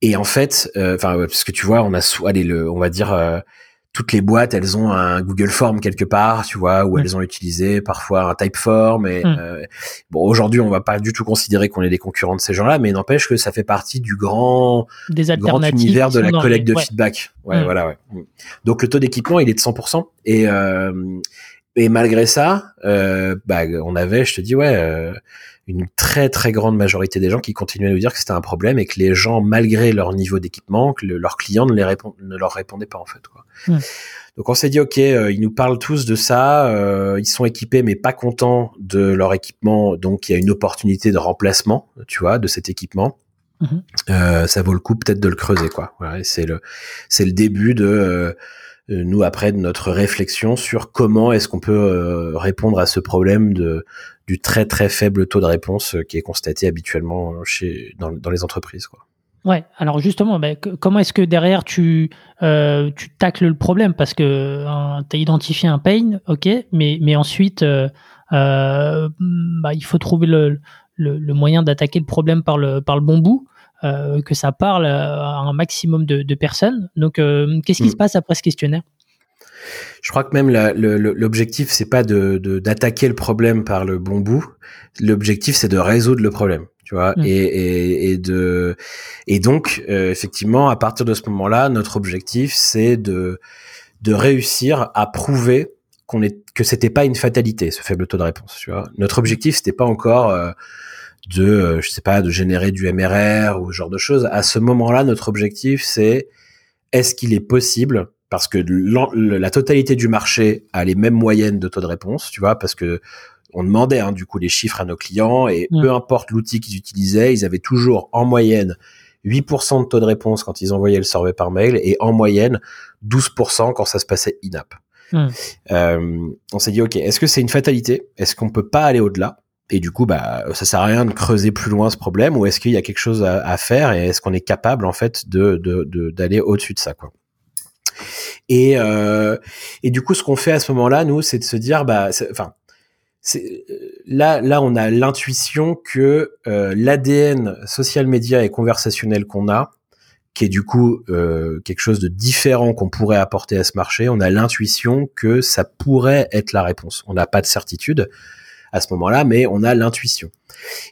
et en fait, euh, enfin, parce que tu vois, on a, allez, le, on va dire, euh, toutes les boîtes, elles ont un Google Form quelque part, tu vois, où elles ont utilisé parfois un Typeform. Et mm. euh, bon, aujourd'hui, on va pas du tout considérer qu'on est des concurrents de ces gens-là, mais n'empêche que ça fait partie du grand, grand univers de la collecte de feedback. Ouais, mm. voilà. Ouais. Mm. Donc le taux d'équipement, il est de 100%. Et euh, et malgré ça, euh, bah, on avait, je te dis, ouais. Une très très grande majorité des gens qui continuaient à nous dire que c'était un problème et que les gens, malgré leur niveau d'équipement, que leurs clients ne, les ne leur répondaient pas en fait. Quoi. Donc on s'est dit ok, euh, ils nous parlent tous de ça, euh, ils sont équipés mais pas contents de leur équipement, donc il y a une opportunité de remplacement, tu vois, de cet équipement. Mhm. Euh, ça vaut le coup peut-être de le creuser quoi. c'est le c'est le début de nous après de notre réflexion sur comment est-ce qu'on peut répondre à ce problème de du très très faible taux de réponse qui est constaté habituellement chez dans, dans les entreprises quoi. Ouais, alors justement, bah, comment est-ce que derrière tu, euh, tu tacles le problème? Parce que tu as identifié un pain, ok, mais, mais ensuite, euh, euh, bah, il faut trouver le, le, moyen d'attaquer le problème par le, par le bon bout, que ça parle à un maximum de, de personnes. Donc, qu'est-ce qui hmm. se passe après ce questionnaire? Je crois que même l'objectif c'est pas de d'attaquer le problème par le bon bout. L'objectif c'est de résoudre le problème tu vois, mm. et, et, et, de et donc euh, effectivement à partir de ce moment-là, notre objectif c'est de de réussir à prouver qu'on est que c'était pas une fatalité ce faible taux de réponse, tu vois. Notre objectif c'était pas encore euh, de euh, je sais pas de générer du MRR ou ce genre de choses. À ce moment-là, notre objectif c'est est-ce qu'il est possible parce que la totalité du marché a les mêmes moyennes de taux de réponse, tu vois, parce que on demandait hein, du coup les chiffres à nos clients et peu importe l'outil qu'ils utilisaient, ils avaient toujours en moyenne 8% de taux de réponse quand ils envoyaient le survey par mail et en moyenne 12% quand ça se passait in-app. Euh, on s'est dit ok, est-ce que c'est une fatalité? Est-ce qu'on peut pas aller au-delà? Et du coup, bah, ça sert à rien de creuser plus loin ce problème ou est-ce qu'il y a quelque chose à, faire et est-ce qu'on est capable en fait de d'aller au-dessus de ça quoi? Et, euh, et du coup, ce qu'on fait à ce moment-là, nous, c'est de se dire, bah, enfin, là, là, on a l'intuition que euh, l'ADN social média et conversationnel qu'on a, qui est du coup euh, quelque chose de différent qu'on pourrait apporter à ce marché, on a l'intuition que ça pourrait être la réponse. On n'a pas de certitude à ce moment-là, mais on a l'intuition.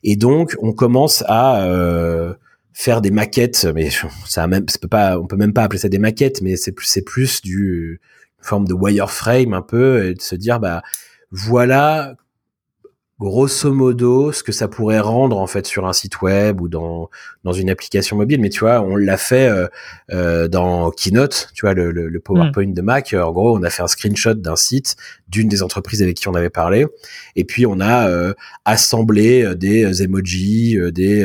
Et donc, on commence à euh, faire des maquettes, mais ça même, ça peut pas, on peut même pas appeler ça des maquettes, mais c'est plus, c'est plus du une forme de wireframe un peu, et de se dire bah voilà grosso modo ce que ça pourrait rendre en fait sur un site web ou dans dans une application mobile. Mais tu vois on l'a fait euh, euh, dans Keynote tu vois le, le, PowerPoint mm. de Mac. En gros on a fait un screenshot d'un site d'une des entreprises avec qui on avait parlé. Et puis on a euh, assemblé des emojis des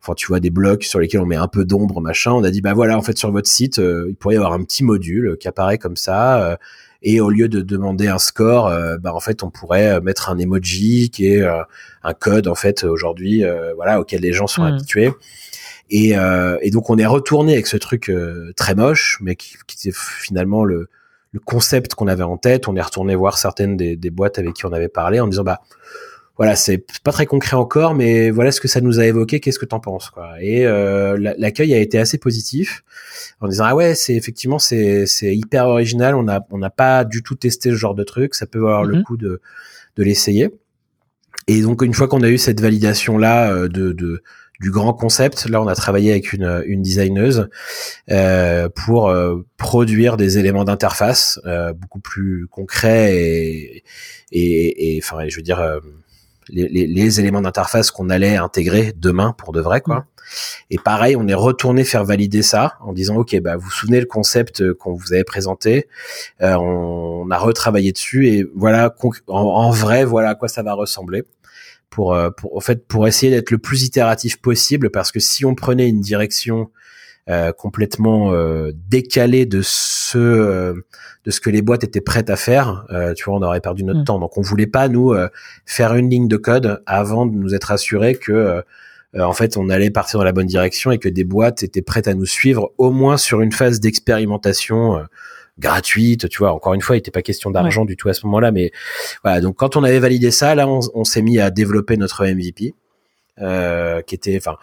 enfin tu vois des blocs sur lesquels on met un peu d'ombre machin on a dit bah voilà en fait sur votre site il pourrait y avoir un petit module qui apparaît comme ça et au lieu de demander un score, euh, bah en fait on pourrait euh, mettre un emoji qui est euh, un code en fait aujourd'hui, voilà auquel les gens sont hmm. habitués. Et, et, donc on est retourné avec ce truc très moche, mais qui, qui était finalement le, le concept qu'on avait en tête. On est retourné voir certaines des, des, boîtes avec qui on avait parlé en disant bah voilà, c'est pas très concret encore, mais voilà ce que ça nous a évoqué. Qu'est-ce que t'en penses, quoi Et euh, l'accueil a été assez positif en disant ah ouais, c'est effectivement c'est c'est hyper original. On a on n'a pas du tout testé ce genre de truc. Ça peut valoir le mhm. coup de de l'essayer. Et donc une fois qu'on a eu cette validation là euh, de, de du grand concept. Là, on a travaillé avec une, une designeuse euh, pour euh, produire des éléments d'interface euh, beaucoup plus concrets et, et, et, enfin, je veux dire, euh, les, les, éléments d'interface qu'on allait intégrer demain pour de vrai, quoi. Mm. Et pareil, on est retourné faire valider ça en disant ok, bah vous vous souvenez le concept qu'on vous avait présenté, euh, on, a retravaillé dessus et voilà en, vrai voilà à quoi ça va ressembler pour euh, pour en fait pour essayer d'être le plus itératif possible parce que si on prenait une direction euh, complètement euh, décalé de ce euh, de ce que les boîtes étaient prêtes à faire. tu vois, on aurait perdu notre mm. temps. Donc, on voulait pas nous faire une ligne de code avant de nous être assuré que en fait, on allait partir dans la bonne direction et que des boîtes étaient prêtes à nous suivre, au moins sur une phase d'expérimentation gratuite. Tu vois, encore une fois, il n'était pas question d'argent du tout à ce moment-là, mais voilà. Donc, quand on avait validé ça, là, on, on s'est mis à développer notre MVP, qui était, enfin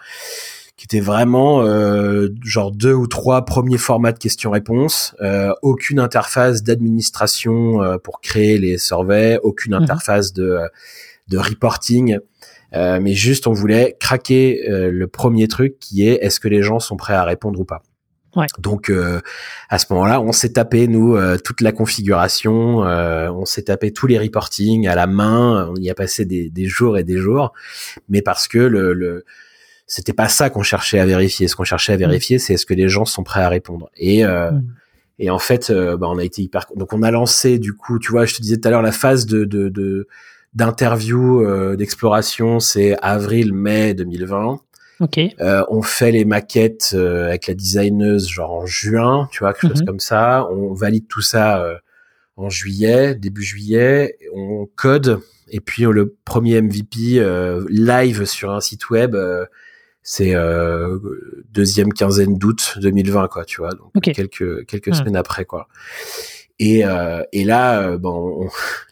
qui était vraiment euh, genre deux ou trois premiers formats de questions-réponses, euh, aucune interface d'administration euh, pour créer les surveys, aucune mhm. interface de de reporting, mais juste on voulait craquer le premier truc qui est est-ce que les gens sont prêts à répondre ou pas? Ouais. Donc à ce moment-là, on s'est tapé nous toute la configuration, on s'est tapé tous les reporting à la main, on y a passé des, des jours et des jours, mais parce que le, le c'était pas ça qu'on cherchait à vérifier. Ce qu'on cherchait à vérifier, c'est est-ce que les gens sont prêts à répondre. Et euh, et en fait, euh, bah, on a été hyper. Donc on a lancé du coup, tu vois, je te disais tout à l'heure la phase de de d'interview euh, d'exploration, c'est avril-mai 2020. Ok. Euh, on fait les maquettes avec la designeuse genre en juin, tu vois, quelque chose mhm. comme ça. On valide tout ça en juillet, début juillet. On code et puis le premier MVP live sur un site web c'est euh, deuxième quinzaine d'août 2020 quoi tu vois donc quelques quelques semaines après quoi. Et euh, et là euh, bon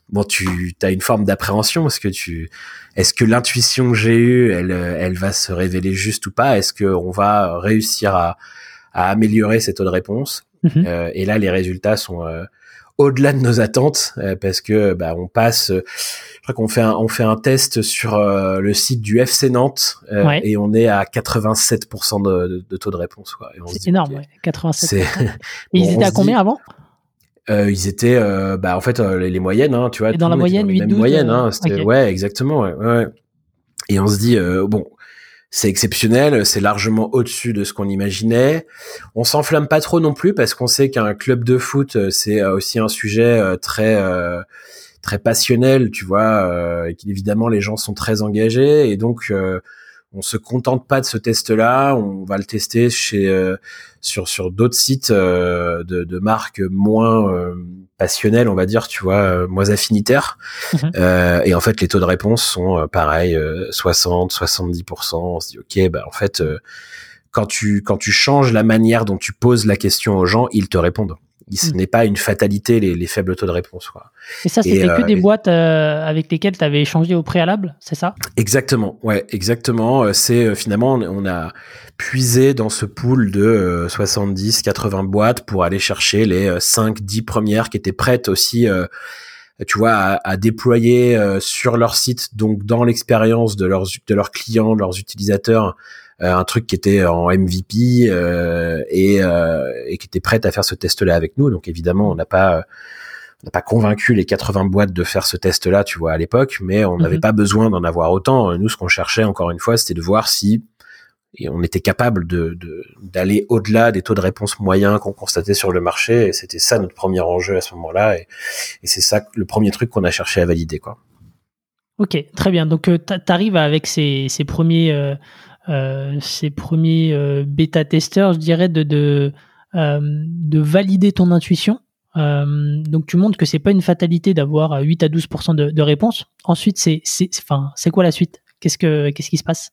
bon tu as une forme d'appréhension parce que tu est-ce que l'intuition que j'ai eue elle elle va se révéler juste ou pas? Est-ce que on va réussir à à améliorer cette taux de réponse? Mhm. euh, et là les résultats sont euh, au-delà de nos attentes euh, parce que bah, on passe euh, je crois qu'on fait un, on fait un test sur euh, le site du FC Nantes et on est à 87% de, de, taux de réponse c'est énorme ouais, 87 et [laughs] ils étaient à combien avant? euh, ils étaient bah en fait les, moyennes hein, tu vois et dans la moyenne 8 12 moyenne hein, ouais exactement ouais, ouais, et on se dit bon c'est exceptionnel, c'est largement au-dessus de ce qu'on imaginait. On s'enflamme pas trop non plus parce qu'on sait qu'un club de foot euh, c'est euh, aussi un sujet euh, très très passionnel, tu vois, et qu'évidemment les gens sont très engagés et donc on se contente pas de ce test-là, on va le tester chez sur sur d'autres sites de, de, marques moins euh, passionnelles, on va dire, tu vois, moins affinitaires. Mhm. et en fait, les taux de réponse sont pareil, 60, 70%. On se dit ok, bah en fait, quand tu quand tu changes la manière dont tu poses la question aux gens, ils te répondent ce n'est pas une fatalité les, les, faibles taux de réponse. Quoi. Et ça, c'était que euh, des boîtes euh, avec lesquelles tu avais échangé au préalable, c'est ça? Exactement, ouais, exactement. Euh, c'est finalement, on a puisé dans ce pool de 70, 80 boîtes pour aller chercher les 5, 10 premières qui étaient prêtes aussi tu vois, à, à déployer sur leur site, donc dans l'expérience de leurs de leurs clients, de leurs utilisateurs, euh, un truc qui était en MVP euh, et, euh, et qui était prête à faire ce test-là avec nous. Donc évidemment, on n'a pas on n'a pas convaincu les 80 boîtes de faire ce test-là, tu vois, à l'époque, mais on n'avait mhm. pas besoin d'en avoir autant. Nous, ce qu'on cherchait, encore une fois, c'était de voir si et on était capable de d'aller au-delà des taux de réponse moyens qu'on constatait sur le marché. Et c'était ça notre premier enjeu à ce moment-là. Et, et c'est ça le premier truc qu'on a cherché à valider, quoi. Ok, très bien. Donc, tu arrives avec ces, ces premiers euh, ces premiers euh, bêta-testeurs, je dirais, de, euh, de valider ton intuition. donc tu montres que c'est pas une fatalité d'avoir 8 à 12% de, de réponses. Ensuite, c'est enfin c'est quoi la suite? Qu'est-ce que qu'est-ce qui se passe?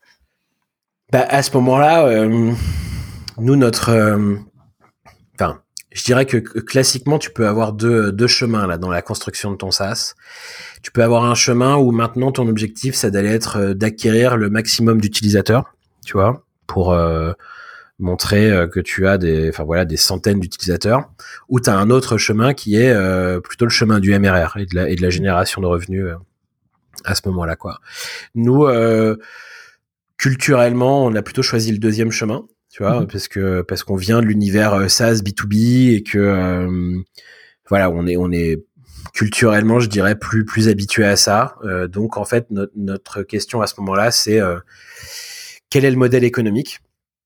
Bah, à ce moment-là, nous notre enfin je dirais que classiquement, tu peux avoir deux, deux chemins là dans la construction de ton SaaS. Tu peux avoir un chemin où maintenant ton objectif, c'est d'aller être d'acquérir le maximum d'utilisateurs tu vois, pour euh, montrer euh, que tu as des, enfin voilà, des centaines d'utilisateurs, ou tu as un autre chemin qui est euh, plutôt le chemin du MRR et de la, et de la génération de revenus à ce moment-là, quoi. Nous, culturellement, on a plutôt choisi le deuxième chemin, tu vois, mhm. parce que parce qu'on vient de l'univers SaaS B2B et que voilà, on est on est culturellement, je dirais plus plus habitué à ça. donc en fait, notre, notre question à ce moment-là, c'est quel est le modèle économique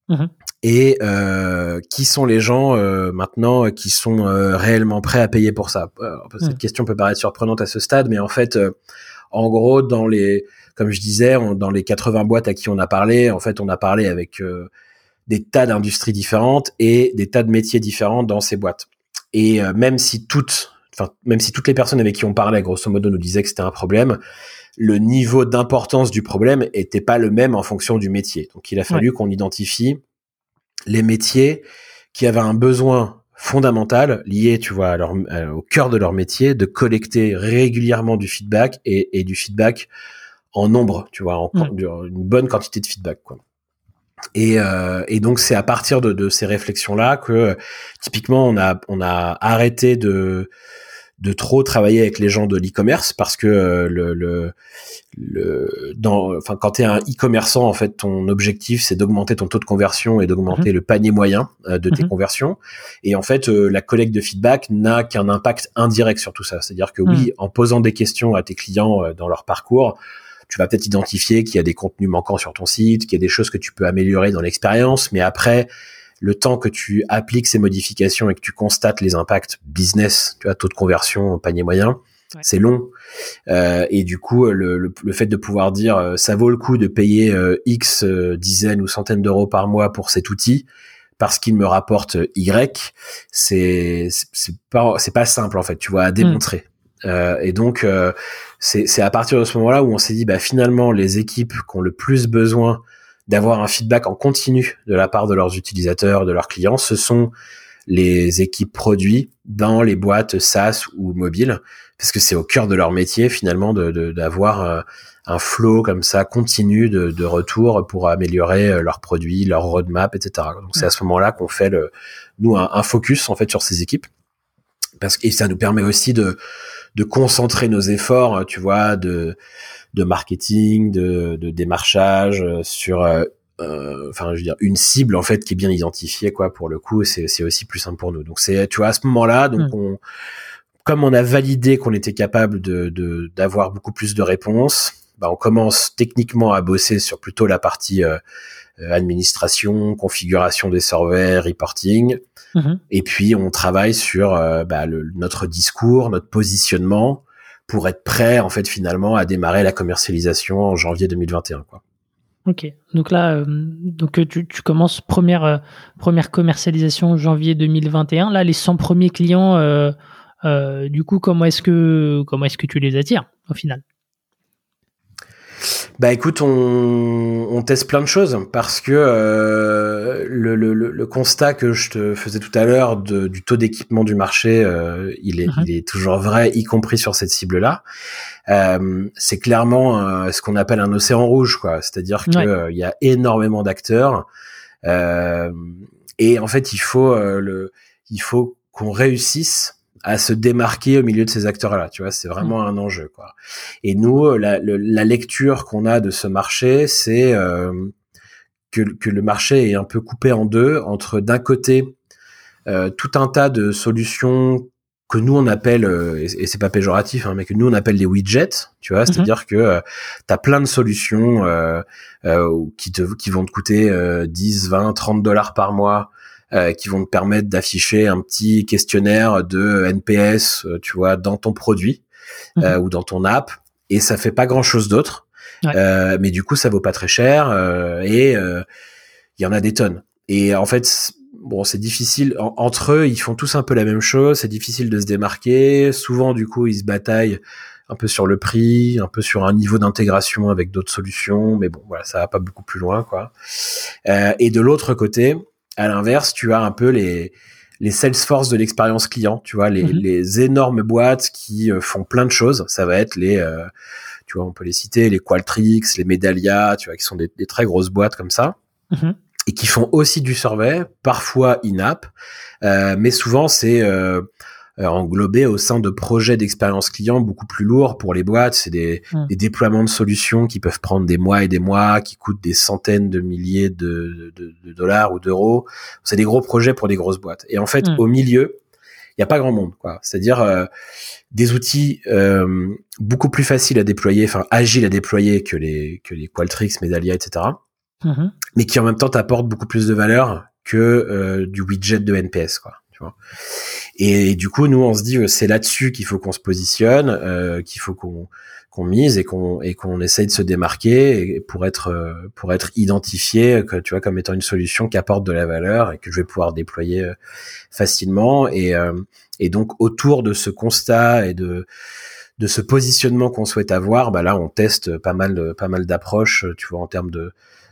mhm. et euh, qui sont les gens euh, maintenant qui sont euh, réellement prêts à payer pour ça. Cette mhm. question peut paraître surprenante à ce stade, mais en fait, en gros, dans les, comme je disais, dans les 80 boîtes à qui on a parlé, en fait, on a parlé avec des tas d'industries différentes et des tas de métiers différents dans ces boîtes. Et même si toutes, enfin, même si toutes les personnes avec qui on parlait, grosso modo, nous disaient que c'était un problème, le niveau d'importance du problème était pas le même en fonction du métier. Donc il a fallu qu'on identifie les métiers qui avaient un besoin fondamental lié, tu vois, au cœur de leur métier, de collecter régulièrement du feedback et, du feedback en nombre, tu vois, en, une bonne quantité de feedback, quoi. Et, euh, et donc c'est à partir de, de ces réflexions-là que typiquement on a on a arrêté de de trop travailler avec les gens de l'e-commerce parce que euh, le, le, le dans enfin quand tu es un e-commerçant en fait ton objectif c'est d'augmenter ton taux de conversion et d'augmenter mhm. le panier moyen euh, de tes mhm. conversions et en fait euh, la collecte de feedback n'a qu'un impact indirect sur tout ça c'est-à-dire que oui mhm. en posant des questions à tes clients dans leur parcours tu vas peut-être identifier qu'il y a des contenus manquants sur ton site, qu'il y a des choses que tu peux améliorer dans l'expérience, mais après, le temps que tu appliques ces modifications et que tu constates les impacts business, tu vois, taux de conversion, panier moyen, c'est long. Euh, et du coup, le, le, fait de pouvoir dire euh, ça vaut le coup de payer euh, X dizaines ou centaines d'euros par mois pour cet outil parce qu'il me rapporte Y, c'est c'est pas c'est pas simple en fait, tu vois, à démontrer. Euh, et donc, c'est à partir de ce moment-là où on s'est dit, bah, finalement, les équipes qui ont le plus besoin d'avoir un feedback en continu de la part de leurs utilisateurs, de leurs clients, ce sont les équipes produits dans les boîtes SaaS ou mobiles, parce que c'est au cœur de leur métier finalement d'avoir de, euh, un flow comme ça continu de, de retour pour améliorer leurs produits, leur roadmap, etc. Donc c'est à ce moment-là qu'on fait le, nous un, un, focus en fait sur ces équipes, parce que et ça nous permet aussi de de concentrer nos efforts, tu vois, de de marketing, de, de démarchage euh, sur euh, euh, enfin je veux dire une cible en fait qui est bien identifiée quoi pour le coup c'est c'est aussi plus simple pour nous donc c'est tu vois à ce moment-là donc hmm. on comme on a validé qu'on était capable de d'avoir beaucoup plus de réponses bah on commence techniquement à bosser sur plutôt la partie euh, administration, configuration des serveurs, reporting. Mhm. Et puis on travaille sur euh, bah, le, notre discours, notre positionnement pour être prêt en fait finalement à démarrer la commercialisation en janvier 2021. Quoi. Ok, donc là, euh, donc tu, tu, commences première première commercialisation janvier 2021. Là, les 100 premiers clients, du coup, comment est-ce que comment est-ce que tu les attires au final? Bah écoute, on, on, teste plein de choses parce que euh, le, le, le, constat que je te faisais tout à l'heure du taux d'équipement du marché, euh, il, est, mhm. il est toujours vrai, y compris sur cette cible-là. Euh, c'est clairement euh, ce qu'on appelle un océan rouge, quoi. C'est-à-dire qu'il il y a énormément d'acteurs et en fait, il faut le, il faut qu'on réussisse à se démarquer au milieu de ces acteurs-là. Tu vois, c'est vraiment mm. un enjeu, quoi. Et nous, la, la lecture qu'on a de ce marché, c'est que, que, le marché est un peu coupé en deux entre d'un côté euh, tout un tas de solutions que nous on appelle et, c'est pas péjoratif hein, mais que nous on appelle des widgets tu vois mm-hmm. c'est-à-dire que tu as plein de solutions qui te qui vont te coûter 10 20 30 dollars par mois euh, qui vont te permettre d'afficher un petit questionnaire de NPS, euh, tu vois, dans ton produit mhm. euh, ou dans ton app, et ça fait pas grand chose d'autre. Mais du coup, ça vaut pas très cher et il y en a des tonnes. Et en fait, bon, c'est difficile. entre eux, ils font tous un peu la même chose. C'est difficile de se démarquer. Souvent, du coup, ils se bataillent un peu sur le prix, un peu sur un niveau d'intégration avec d'autres solutions. Mais bon, voilà, ça va pas beaucoup plus loin, quoi. et de l'autre côté, à l'inverse, tu as un peu les les Salesforce de l'expérience client, tu vois, les, mhm. les énormes boîtes qui euh, font plein de choses. Ça va être les, euh, tu vois, on peut les citer, les Qualtrics, les Medallia, tu vois, qui sont des, des très grosses boîtes comme ça. Mhm. Et qui font aussi du survey, parfois in-app, euh, mais souvent c'est euh, euh, englobé au sein de projets d'expérience client beaucoup plus lourds pour les boîtes. C'est des, hmm. des, déploiements de solutions qui peuvent prendre des mois et des mois, qui coûtent des centaines de milliers de, de, de dollars ou d'euros. C'est des gros projets pour des grosses boîtes. Et en fait, hmm. au milieu, il n'y a pas grand monde. quoi. C'est-à-dire euh, des outils euh, beaucoup plus faciles à déployer, enfin agiles à déployer que les que les Qualtrics, Medallia, etc. Hmm. Mais qui en même temps t'apportent beaucoup plus de valeur que euh, du widget de NPS. quoi. Tu vois et, du coup, nous, on se dit euh, c'est là-dessus qu'il faut qu'on se positionne, euh, qu'il faut qu'on qu'on mise et qu'on et qu'on essaye de se démarquer pour être euh, pour être identifié que tu vois comme étant une solution qui apporte de la valeur et que je vais pouvoir déployer euh, facilement et et donc autour de ce constat et de de ce positionnement qu'on souhaite avoir bah là on teste pas mal pas mal d'approches tu vois en termes de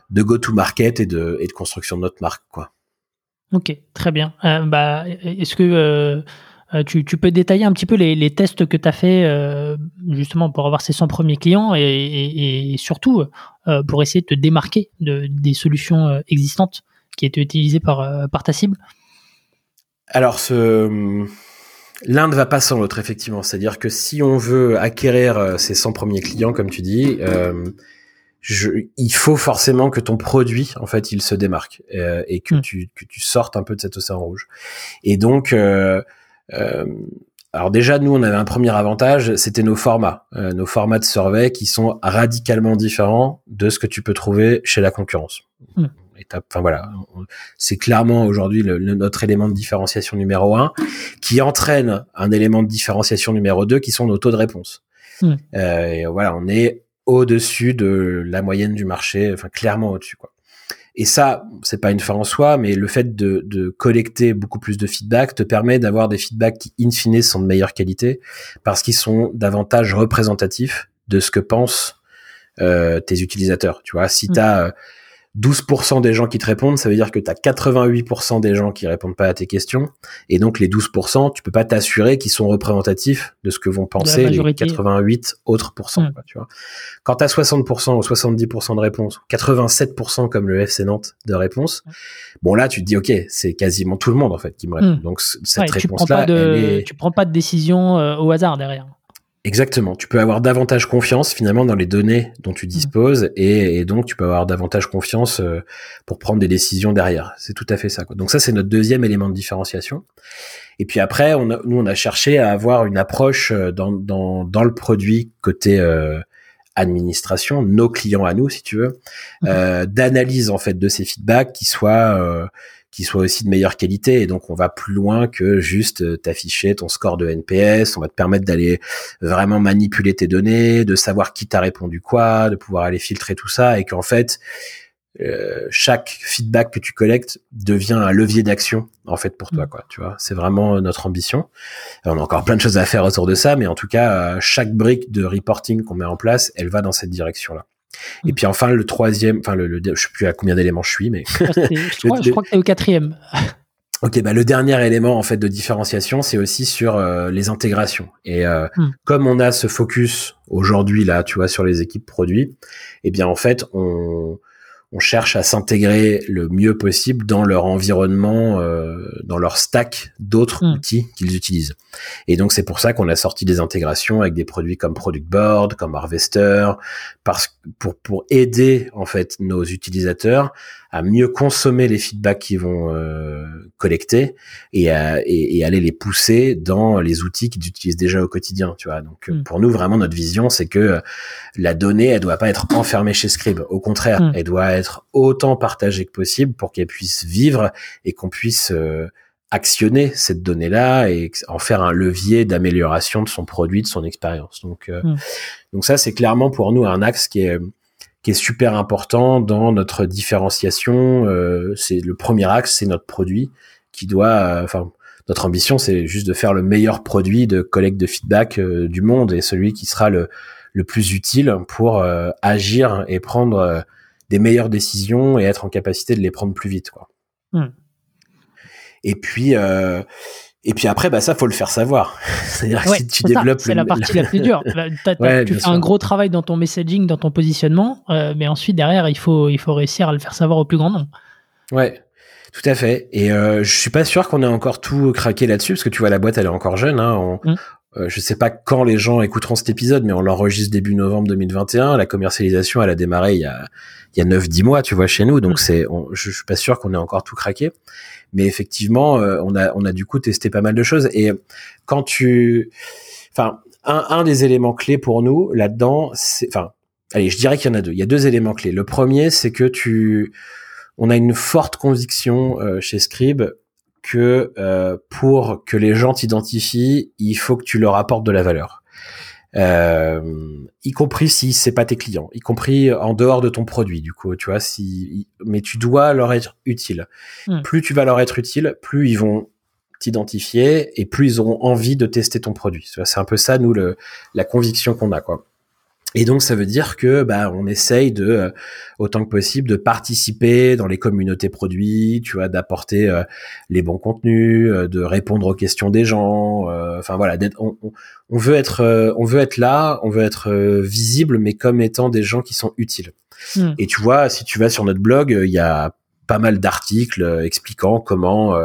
de go to market et de et de construction de notre marque quoi Ok, très bien. Euh, bah, est-ce que euh, tu, peux détailler un petit peu les, tests que tu as fait justement pour avoir ces 100 premiers clients et, surtout pour essayer de te démarquer de, des solutions existantes qui étaient utilisées par, par ta cible? Alors, ce L'un ne va pas sans l'autre, effectivement. C'est-à-dire que si on veut acquérir euh, ces 100 premiers clients, comme tu dis, euh, je, il faut forcément que ton produit, en fait, il se démarque euh, et que, tu, que tu sortes un peu de cet océan rouge. Et donc, euh, euh, alors déjà, nous, on avait un premier avantage, c'était nos formats, nos formats de survey qui sont radicalement différents de ce que tu peux trouver chez la concurrence. Hmm. Enfin voilà, c'est clairement aujourd'hui notre élément de différenciation numéro un, qui entraîne un élément de différenciation numéro deux, qui sont nos taux de réponse. Hmm. Euh, et voilà, on est au-dessus de la moyenne du marché, enfin clairement au-dessus quoi. Et ça, c'est pas une fin en soi, mais le fait de, de collecter beaucoup plus de feedback te permet d'avoir des feedbacks qui, in fine, sont de meilleure qualité parce qu'ils sont davantage représentatifs de ce que pensent euh, tes utilisateurs. Tu vois, si hmm. tu as 12% des gens qui te répondent, ça veut dire que tu as 88% des gens qui répondent pas à tes questions. Et donc les 12%, tu peux pas t'assurer qu'ils sont représentatifs de ce que vont penser les 88 autres pourcents. Hmm. tu vois. Quand tu as 60% ou 70% de réponses, 87% comme le FC Nantes de réponses, bon là tu te dis ok, c'est quasiment tout le monde en fait qui me répond. Hmm. Donc cette réponse-là, tu prends pas de décision euh, au hasard derrière. Exactement. Tu peux avoir davantage confiance finalement dans les données dont tu mmh. disposes et, donc tu peux avoir davantage confiance euh, pour prendre des décisions derrière. C'est tout à fait ça. Quoi. Donc ça c'est notre deuxième élément de différenciation. Et puis après, on nous on a cherché à avoir une approche euh, dans, dans, dans le produit côté euh, administration, nos clients à nous si tu veux, mmh. d'analyse en fait de ces feedbacks qui soient qui soit aussi de meilleure qualité. Et donc, on va plus loin que juste euh, t'afficher ton score de NPS. On va te permettre d'aller vraiment manipuler tes données, de savoir qui t'a répondu quoi, de pouvoir aller filtrer tout ça et qu'en fait, euh, chaque feedback que tu collectes devient un levier d'action en fait pour toi mm. quoi tu vois c'est vraiment notre ambition on a encore plein de choses à faire autour de ça mais en tout cas euh, chaque brique de reporting qu'on met en place elle va dans cette direction là et puis enfin le troisième, enfin le, je sais plus à combien d'éléments je suis, mais je, crois, je [laughs] crois que tu es au quatrième. Ok, bah le dernier élément en fait de différenciation, c'est aussi sur euh, les intégrations. Et euh, mm. comme on a ce focus aujourd'hui là, tu vois, sur les équipes produits, eh bien en fait on on cherche à s'intégrer le mieux possible dans leur environnement, euh, dans leur stack d'autres hmm. outils qu'ils utilisent. Et donc c'est pour ça qu'on a sorti des intégrations avec des produits comme Product Board, comme Harvester, parce pour pour aider en fait nos utilisateurs à mieux consommer les feedbacks qu'ils vont euh, collecter et, à, et, aller les pousser dans les outils qu'ils utilisent déjà au quotidien. Tu vois. Donc hmm. pour nous vraiment notre vision c'est que la donnée elle doit pas être enfermée chez Scribe. Au contraire, hmm. elle doit être autant partagée que possible pour qu'elle puisse vivre et qu'on puisse euh, actionner cette donnée-là et en faire un levier d'amélioration de son produit, de son expérience. Donc, euh, hmm. donc ça, c'est clairement pour nous un axe qui est qui est super important dans notre différenciation. Euh, c'est le premier axe, c'est notre produit qui doit, euh, enfin, notre ambition, c'est juste de faire le meilleur produit de collecte de feedback euh, du monde et celui qui sera le, le plus utile pour agir et prendre des meilleures décisions et être en capacité de les prendre plus vite, quoi. Hmm. Et puis, et puis après, bah ça, faut le faire savoir. [laughs] C'est-à-dire que si tu développes, c'est la partie la plus dure. [laughs] tu fais un gros travail dans ton messaging, dans ton positionnement, euh, mais ensuite derrière, il faut il faut réussir à le faire savoir au plus grand nombre. Ouais, tout à fait. Et euh, je suis pas sûr qu'on ait encore tout craqué là-dessus, parce que tu vois, la boîte, elle est encore jeune. Hein, mmh. euh, je sais pas quand les gens écouteront cet épisode, mais on l'enregistre début novembre 2021. La commercialisation, elle a démarré il y a il y a 9-10 mois, tu vois, chez nous. Donc mmh. c'est, je, je suis pas sûr qu'on ait encore tout craqué. Mais effectivement, euh, on a on a du coup testé pas mal de choses. Et quand tu, enfin, un, un des éléments clés pour nous là-dedans, c'est, enfin, allez, je dirais qu'il y en a deux. Il y a deux éléments clés. Le premier, c'est que tu, on a une forte conviction euh, chez Scribe que euh, pour que les gens t'identifient, il faut que tu leur apportes de la valeur euh, y compris si c'est pas tes clients, y compris en dehors de ton produit. Du coup, tu vois, si mais tu dois leur être utile. Hmm. Plus tu vas leur être utile, plus ils vont t'identifier et plus ils auront envie de tester ton produit. C'est un peu ça, nous, le, la conviction qu'on a, quoi. Et donc ça veut dire que bah on essaye de euh, autant que possible de participer dans les communautés produits, tu vois, d'apporter euh, les bons contenus, euh, de répondre aux questions des gens. Enfin voilà, on, on, veut être on veut être là, on veut être visible, mais comme étant des gens qui sont utiles. Hmm. Et tu vois, si tu vas sur notre blog, il y a pas mal d'articles expliquant comment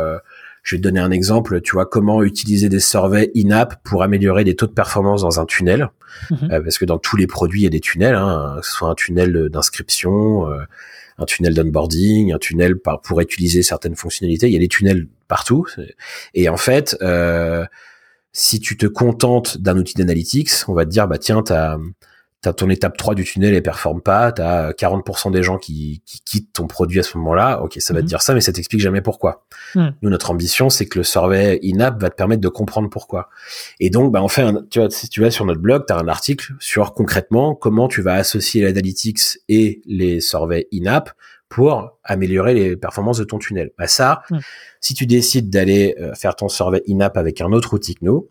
je vais te donner un exemple, tu vois, comment utiliser des surveys in-app pour améliorer des taux de performance dans un tunnel. Mhm. Euh, parce que dans tous les produits, il y a des tunnels, hein, que ce soit un tunnel d'inscription, euh, un tunnel d'onboarding, un tunnel pour utiliser certaines fonctionnalités. Il y a des tunnels partout. Et en fait, euh, si tu te contentes d'un outil d'analytics, on va te dire, bah tiens, t'as t'as ton étape 3 du tunnel et performe pas, t'as 40% des gens qui, qui, quittent ton produit à ce moment-là, ok, ça va te mhm. dire ça, mais ça t'explique jamais pourquoi. Nous, notre ambition, c'est que le survey in-app va te permettre de comprendre pourquoi. Et donc, bah, on fait un, tu vois, si tu vas sur notre blog, tu as un article sur concrètement comment tu vas associer l'analytics et les surveys in-app pour améliorer les performances de ton tunnel. Bah ça, si tu décides d'aller euh, faire ton survey in-app avec un autre outil que nous,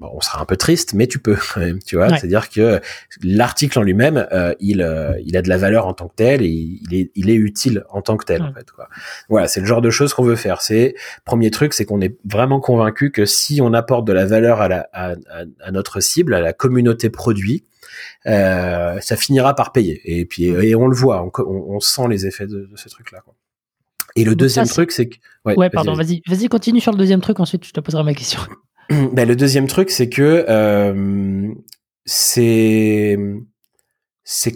on sera un peu triste, mais tu peux [laughs] quand même, tu vois. C'est-à-dire que l'article en lui-même, euh, il, euh, il a de la valeur en tant que tel et il est, il est utile en tant que tel, en fait. Quoi. Voilà, c'est le genre de choses qu'on veut faire. C'est premier truc, c'est qu'on est vraiment convaincu que si on apporte de la valeur à, la, à, à, notre cible, à la communauté produit, euh, ça finira par payer. Et puis, et on le voit, on, on, sent les effets de, de ce truc-là. Quoi. Et le deuxième truc, c'est que. Ouais, pardon, vas-y, vas-y, continue sur le deuxième truc, ensuite je te poserai ma question. [clears throat] Ben, le deuxième truc, c'est que euh, c'est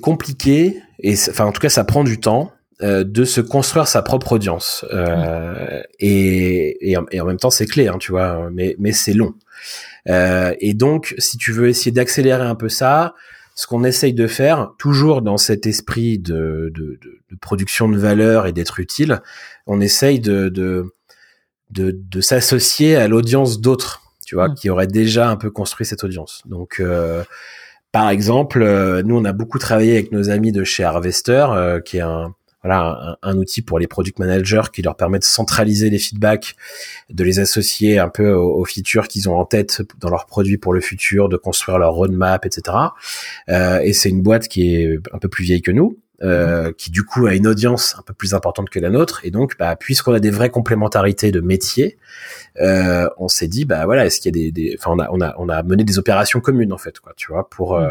compliqué et enfin en tout cas ça prend du temps euh, de se construire sa propre audience euh, et, et, en même temps c'est clé, hein, tu vois, mais mais c'est long. Euh, et donc si tu veux essayer d'accélérer un peu ça, ce qu'on essaye de faire, toujours dans cet esprit de, de, de, de production de valeur et d'être utile, on essaye de, de, de, de s'associer à l'audience d'autres tu vois, mm. qui aurait déjà un peu construit cette audience. Donc, euh, par exemple, euh, nous, on a beaucoup travaillé avec nos amis de chez Harvester, euh, qui est un, voilà, un, outil pour les product managers qui leur permet de centraliser les feedbacks, de les associer un peu aux, features qu'ils ont en tête dans leurs produits pour le futur, de construire leur roadmap, etc. Euh, et c'est une boîte qui est un peu plus vieille que nous, euh, qui du coup a une audience un peu plus importante que la nôtre. Et donc, bah, puisqu'on a des vraies complémentarités de métiers, euh, on s'est dit, bah voilà, est-ce qu'il y a des, enfin, on a, on a, on a mené des opérations communes en fait, quoi, tu vois, pour euh,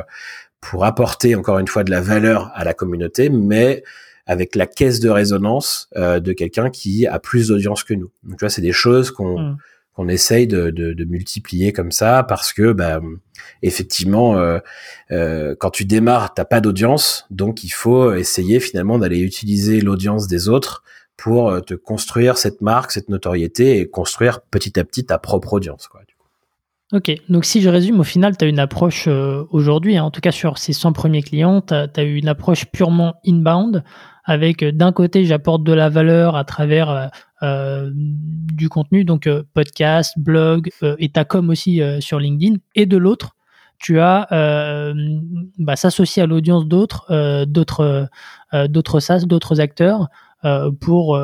pour apporter encore une fois de la valeur à la communauté, mais avec la caisse de résonance euh, de quelqu'un qui a plus d'audience que nous. Donc tu vois, c'est des choses qu'on mm qu'on essaye de, multiplier comme ça parce que bah, effectivement euh, euh, quand tu démarres t'as pas d'audience donc il faut essayer finalement d'aller utiliser l'audience des autres pour euh, te construire cette marque cette notoriété et construire petit à petit ta propre audience. Ok, donc si je résume, au final, tu as une approche aujourd'hui, hein, en tout cas sur ces 100 premiers clients, tu as, eu une approche purement inbound, avec d'un côté, j'apporte de la valeur à travers euh, du contenu, donc euh, podcast, blog euh, et ta com aussi sur LinkedIn. Et de l'autre, tu as bah, s'associer à l'audience d'autres, d'autres, d'autres d'autres acteurs pour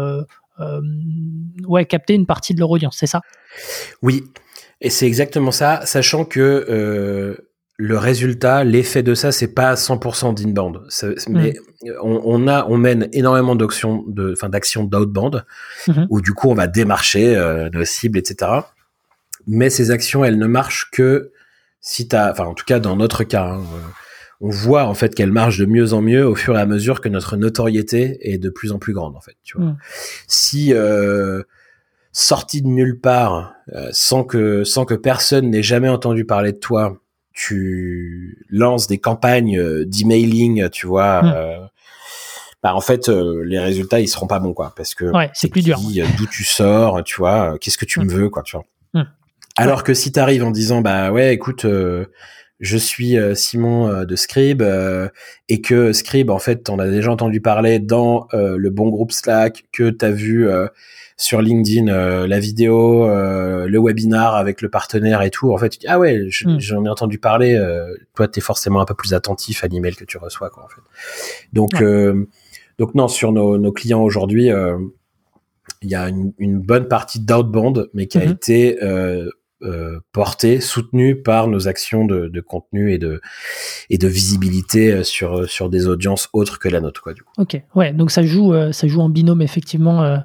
ouais, capter une partie de leur audience, c'est ça? Oui, et c'est exactement ça, sachant que le résultat, l'effet de ça, c'est pas 100% d'inbound. Mais mm. on, a, on mène énormément d'actions, de, enfin d'actions d'outbound, mm-hmm. où du coup on va démarcher euh, nos cibles, etc. Mais ces actions, elles ne marchent que si t'as, enfin en tout cas dans notre cas, hein, euh, on voit en fait qu'elles marchent de mieux en mieux au fur et à mesure que notre notoriété est de plus en plus grande en fait. Tu vois. Mm. Si euh, sorti de nulle part, euh, sans que sans que personne n'ait jamais entendu parler de toi tu lances des campagnes euh, d'emailing, tu vois, hmm. euh, bah en fait euh, les résultats ils seront pas bons quoi parce que c'est plus dur. D'où tu sors, tu vois, qu'est-ce que tu me hmm. veux quoi, tu vois. Hmm. Alors que si tu arrives en disant bah ouais écoute je suis Simon de Scribe et que Scribe en fait on a déjà entendu parler dans le bon groupe Slack que tu as vu sur LinkedIn euh, la vidéo, euh, le webinar avec le partenaire et tout, en fait, tu dis, ah ouais, hmm. j'en ai entendu parler. Euh, toi, tu es forcément un peu plus attentif à l'email que tu reçois, quoi, en fait. Donc, donc non, sur nos, nos clients aujourd'hui, il y a une, une, bonne partie d'outbound, mais qui a hmm. été porté, soutenu par nos actions de, de, contenu et de et de visibilité sur sur des audiences autres que la nôtre quoi du coup. Ok, ouais, donc ça joue ça joue en binôme effectivement,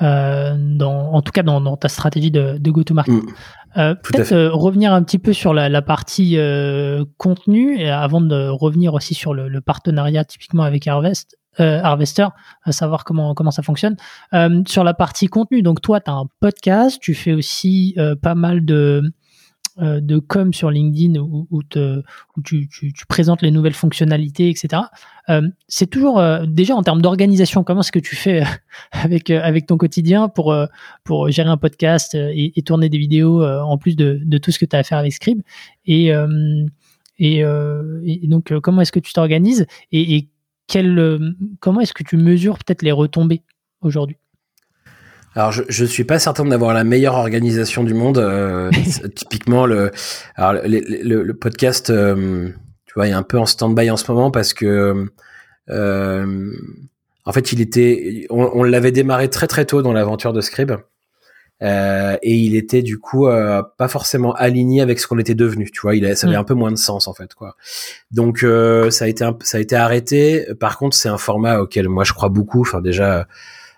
dans en tout cas dans, dans ta stratégie de, de go-to-market. Mm. Euh, Peut-être euh, revenir un petit peu sur la, la partie euh, contenu et avant de revenir aussi sur le, le partenariat typiquement avec Harvest, euh, Harvester, savoir comment comment ça fonctionne. Euh, sur la partie contenu, donc toi, tu as un podcast, tu fais aussi pas mal de euh, de com sur LinkedIn où, où, te, où tu, tu, tu, présentes les nouvelles fonctionnalités, etc. Euh, c'est toujours euh, déjà en termes d'organisation, comment est-ce que tu fais [laughs] avec avec ton quotidien pour pour gérer un podcast et, et tourner des vidéos en plus de, de tout ce que tu as à faire avec Scribe? Et et, et, donc comment est-ce que tu t'organises? Et, et quel, comment est-ce que tu mesures peut-être les retombées aujourd'hui? Alors, je, je suis pas certain d'avoir la meilleure organisation du monde. Euh, [laughs] typiquement, le, alors, le, le, podcast, euh, tu vois, est un peu en stand-by en ce moment parce que, euh, en fait, il était, on, on l'avait démarré très très tôt dans l'aventure de Scribe. Euh, et il était du coup euh, pas forcément aligné avec ce qu'on était devenu tu vois il a, ça avait mm. un peu moins de sens en fait quoi donc euh, ça a été un, ça a été arrêté par contre c'est un format auquel moi je crois beaucoup enfin déjà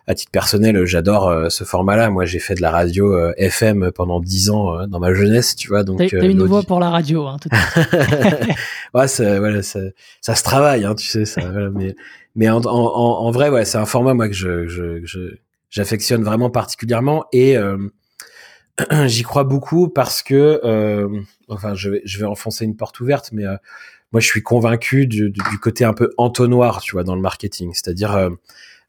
à titre personnel, j'adore euh, ce format-là. Moi, j'ai fait de la radio euh, FM pendant dix ans euh, dans ma jeunesse, tu vois. Donc, t'as une voix pour la radio, hein, tout [laughs] ouais, ça, voilà, ça, ça, se travaille, hein, tu sais. Ça, voilà, mais, mais en, en, en, vrai, ouais, c'est un format moi que je, je, j'affectionne vraiment particulièrement et [clears throat] j'y crois beaucoup parce que, enfin, je vais, enfoncer une porte ouverte, mais moi, je suis convaincu du, côté un peu entonnoir, tu vois, dans le marketing, c'est-à-dire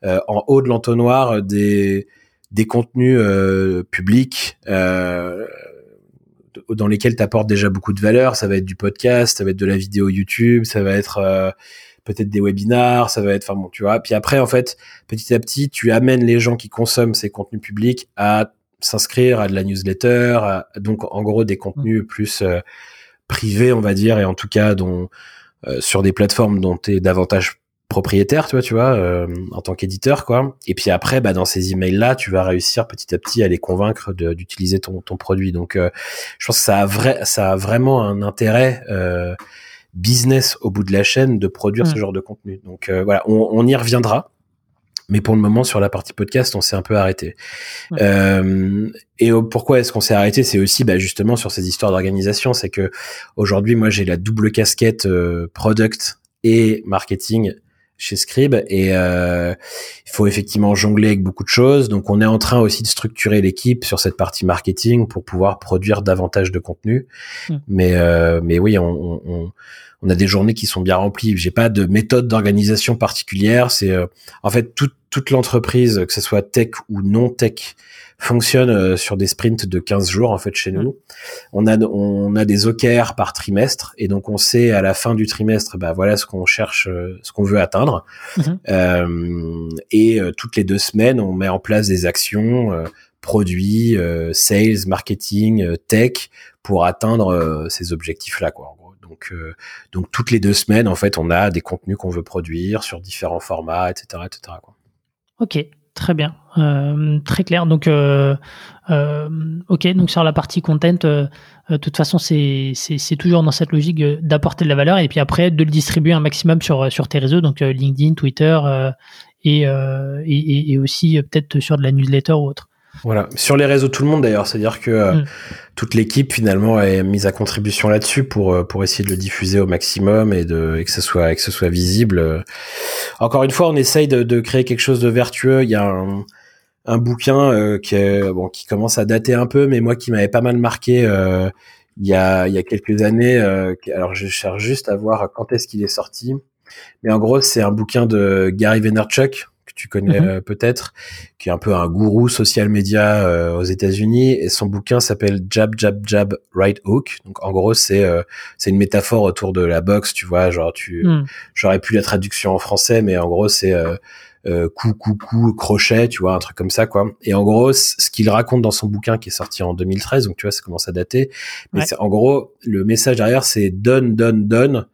euh, en haut de l'entonnoir euh, des des contenus euh, publics dans lesquels tu apportes déjà beaucoup de valeur. Ça va être du podcast, ça va être de la vidéo YouTube, ça va être peut-être des webinars, ça va être, enfin bon, tu vois. Puis après, en fait, petit à petit, tu amènes les gens qui consomment ces contenus publics à s'inscrire à de la newsletter, donc en gros des contenus plus privés, on va dire, et en tout cas dont sur des plateformes dont tu es davantage propriétaire, tu vois, tu vois, euh, en tant qu'éditeur, quoi. Et puis après, bah, dans ces emails-là, tu vas réussir petit à petit à les convaincre d'utiliser ton, ton produit. Donc, euh, je pense que ça a, vrai, ça a vraiment un intérêt euh, business au bout de la chaîne de produire ce genre de contenu. Donc voilà, on, on, y reviendra. Mais pour le moment, sur la partie podcast, on s'est un peu arrêté. et pourquoi est-ce qu'on s'est arrêté? C'est aussi bah, justement sur ces histoires d'organisation. C'est que aujourd'hui, moi, j'ai la double casquette product et marketing chez Scribe et euh, il faut effectivement jongler avec beaucoup de choses. Donc on est en train aussi de structurer l'équipe sur cette partie marketing pour pouvoir produire davantage de contenu. Hmm. Mais euh, mais oui, on, on, on, a des journées qui sont bien remplies. J'ai pas de méthode d'organisation particulière. C'est euh, en fait toute toute l'entreprise, que ce soit tech ou non tech, fonctionne euh, sur des sprints de 15 jours en fait chez nous. On a on a des OKR par trimestre et donc on sait à la fin du trimestre bah voilà ce qu'on cherche euh, ce qu'on veut atteindre. Mhm. Euh, et euh, toutes les deux semaines, on met en place des actions produits, sales, marketing, tech pour atteindre ces objectifs là quoi. Donc, donc toutes les deux semaines, en fait, on a des contenus qu'on veut produire sur différents formats, etc., etc. Quoi. Ok, Très bien, euh, très clair. Donc, euh, euh, ok, donc sur la partie content, de toute façon, c'est toujours dans cette logique d'apporter de la valeur et puis après de le distribuer un maximum sur, sur tes réseaux, donc LinkedIn, Twitter et, et, et, aussi peut-être sur de la newsletter ou autre. Voilà, sur les réseaux tout le monde d'ailleurs, c'est-à-dire que euh, mm. toute l'équipe finalement est mise à contribution là-dessus pour euh, pour essayer de le diffuser au maximum et de et que ce soit que ce soit visible. Encore une fois, on essaye de, de créer quelque chose de vertueux. Il y a un, un bouquin euh, qui est, bon qui commence à dater un peu, mais moi qui m'avait pas mal marqué il y a il y a quelques années. alors je cherche juste à voir quand est-ce qu'il est sorti, mais en gros c'est un bouquin de Gary Vaynerchuk tu connais mhm. euh, peut-être, qui est un peu un gourou social media euh, aux États-Unis. Et son bouquin s'appelle Jab Jab Jab Right Hook. Donc en gros, c'est euh, c'est une métaphore autour de la boxe, tu vois. Genre tu, hmm. j'aurais pu la traduction en français, mais en gros c'est coup coup coup crochet, tu vois, un truc comme ça quoi. Et en gros, ce qu'il raconte dans son bouquin qui est sorti en 2013, donc tu vois, ça commence à dater. Mais c'est en gros le message derrière, c'est donne donne donne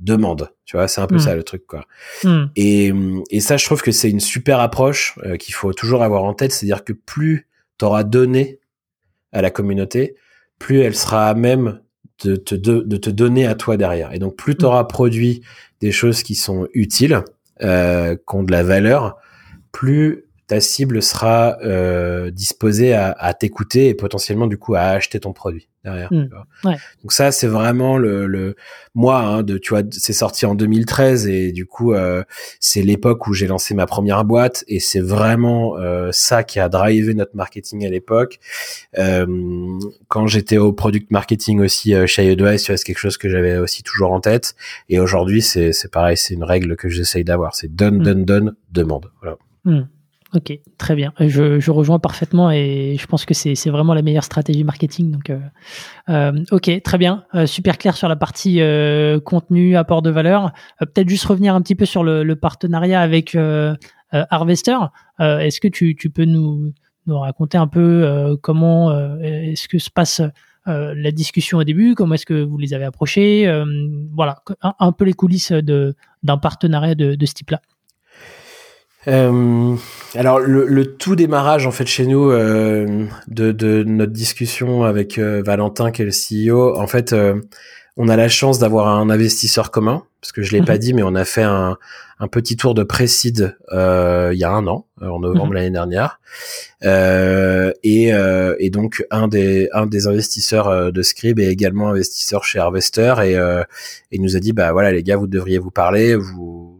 demande. Tu vois, c'est un peu hmm. ça le truc, quoi. Hmm. Et, et ça, je trouve que c'est une super approche euh, qu'il faut toujours avoir en tête, c'est-à-dire que plus t'auras donné à la communauté, plus elle sera à même de te, de, te donner à toi derrière. Et donc, plus tu auras produit des choses qui sont utiles, euh, qui ont de la valeur, plus ta cible sera euh, disposée à, à t'écouter et potentiellement du coup à acheter ton produit derrière. Hmm. Ouais. Donc ça c'est vraiment le, le moi hein, de tu vois c'est sorti en 2013 et du coup euh, c'est l'époque où j'ai lancé ma première boîte et c'est vraiment euh, ça qui a drivé notre marketing à l'époque. Euh, quand j'étais au product marketing aussi euh, chez vois c'est quelque chose que j'avais aussi toujours en tête et aujourd'hui c'est c'est pareil c'est une règle que j'essaye d'avoir c'est donne Hmm. donne donne demande voilà. Hmm. Ok, très bien. Je, je rejoins parfaitement et je pense que c'est vraiment la meilleure stratégie marketing. Donc, euh, euh, ok, très bien, Euh, super clair sur la partie euh, contenu, apport de valeur. Peut-être juste revenir un petit peu sur le, le partenariat avec Harvester. Est-ce que tu, tu peux nous, nous raconter un peu comment est-ce que se passe la discussion au début? Comment est-ce que vous les avez approchés? Voilà, un, peu les coulisses d'un partenariat de, de ce type-là. Euh, alors le, le tout démarrage en fait chez nous euh, de, de notre discussion avec euh, Valentin qui est le CEO, en fait euh, on a la chance d'avoir un investisseur commun parce que je l'ai Mhm. pas dit mais on a fait un, un petit tour de précide euh, il y a un an euh, en novembre Mhm. l'année dernière Euh, et, euh, et donc un des un des investisseurs de Scrib est également investisseur chez Harvester et euh, et il nous a dit bah voilà les gars vous devriez vous parler vous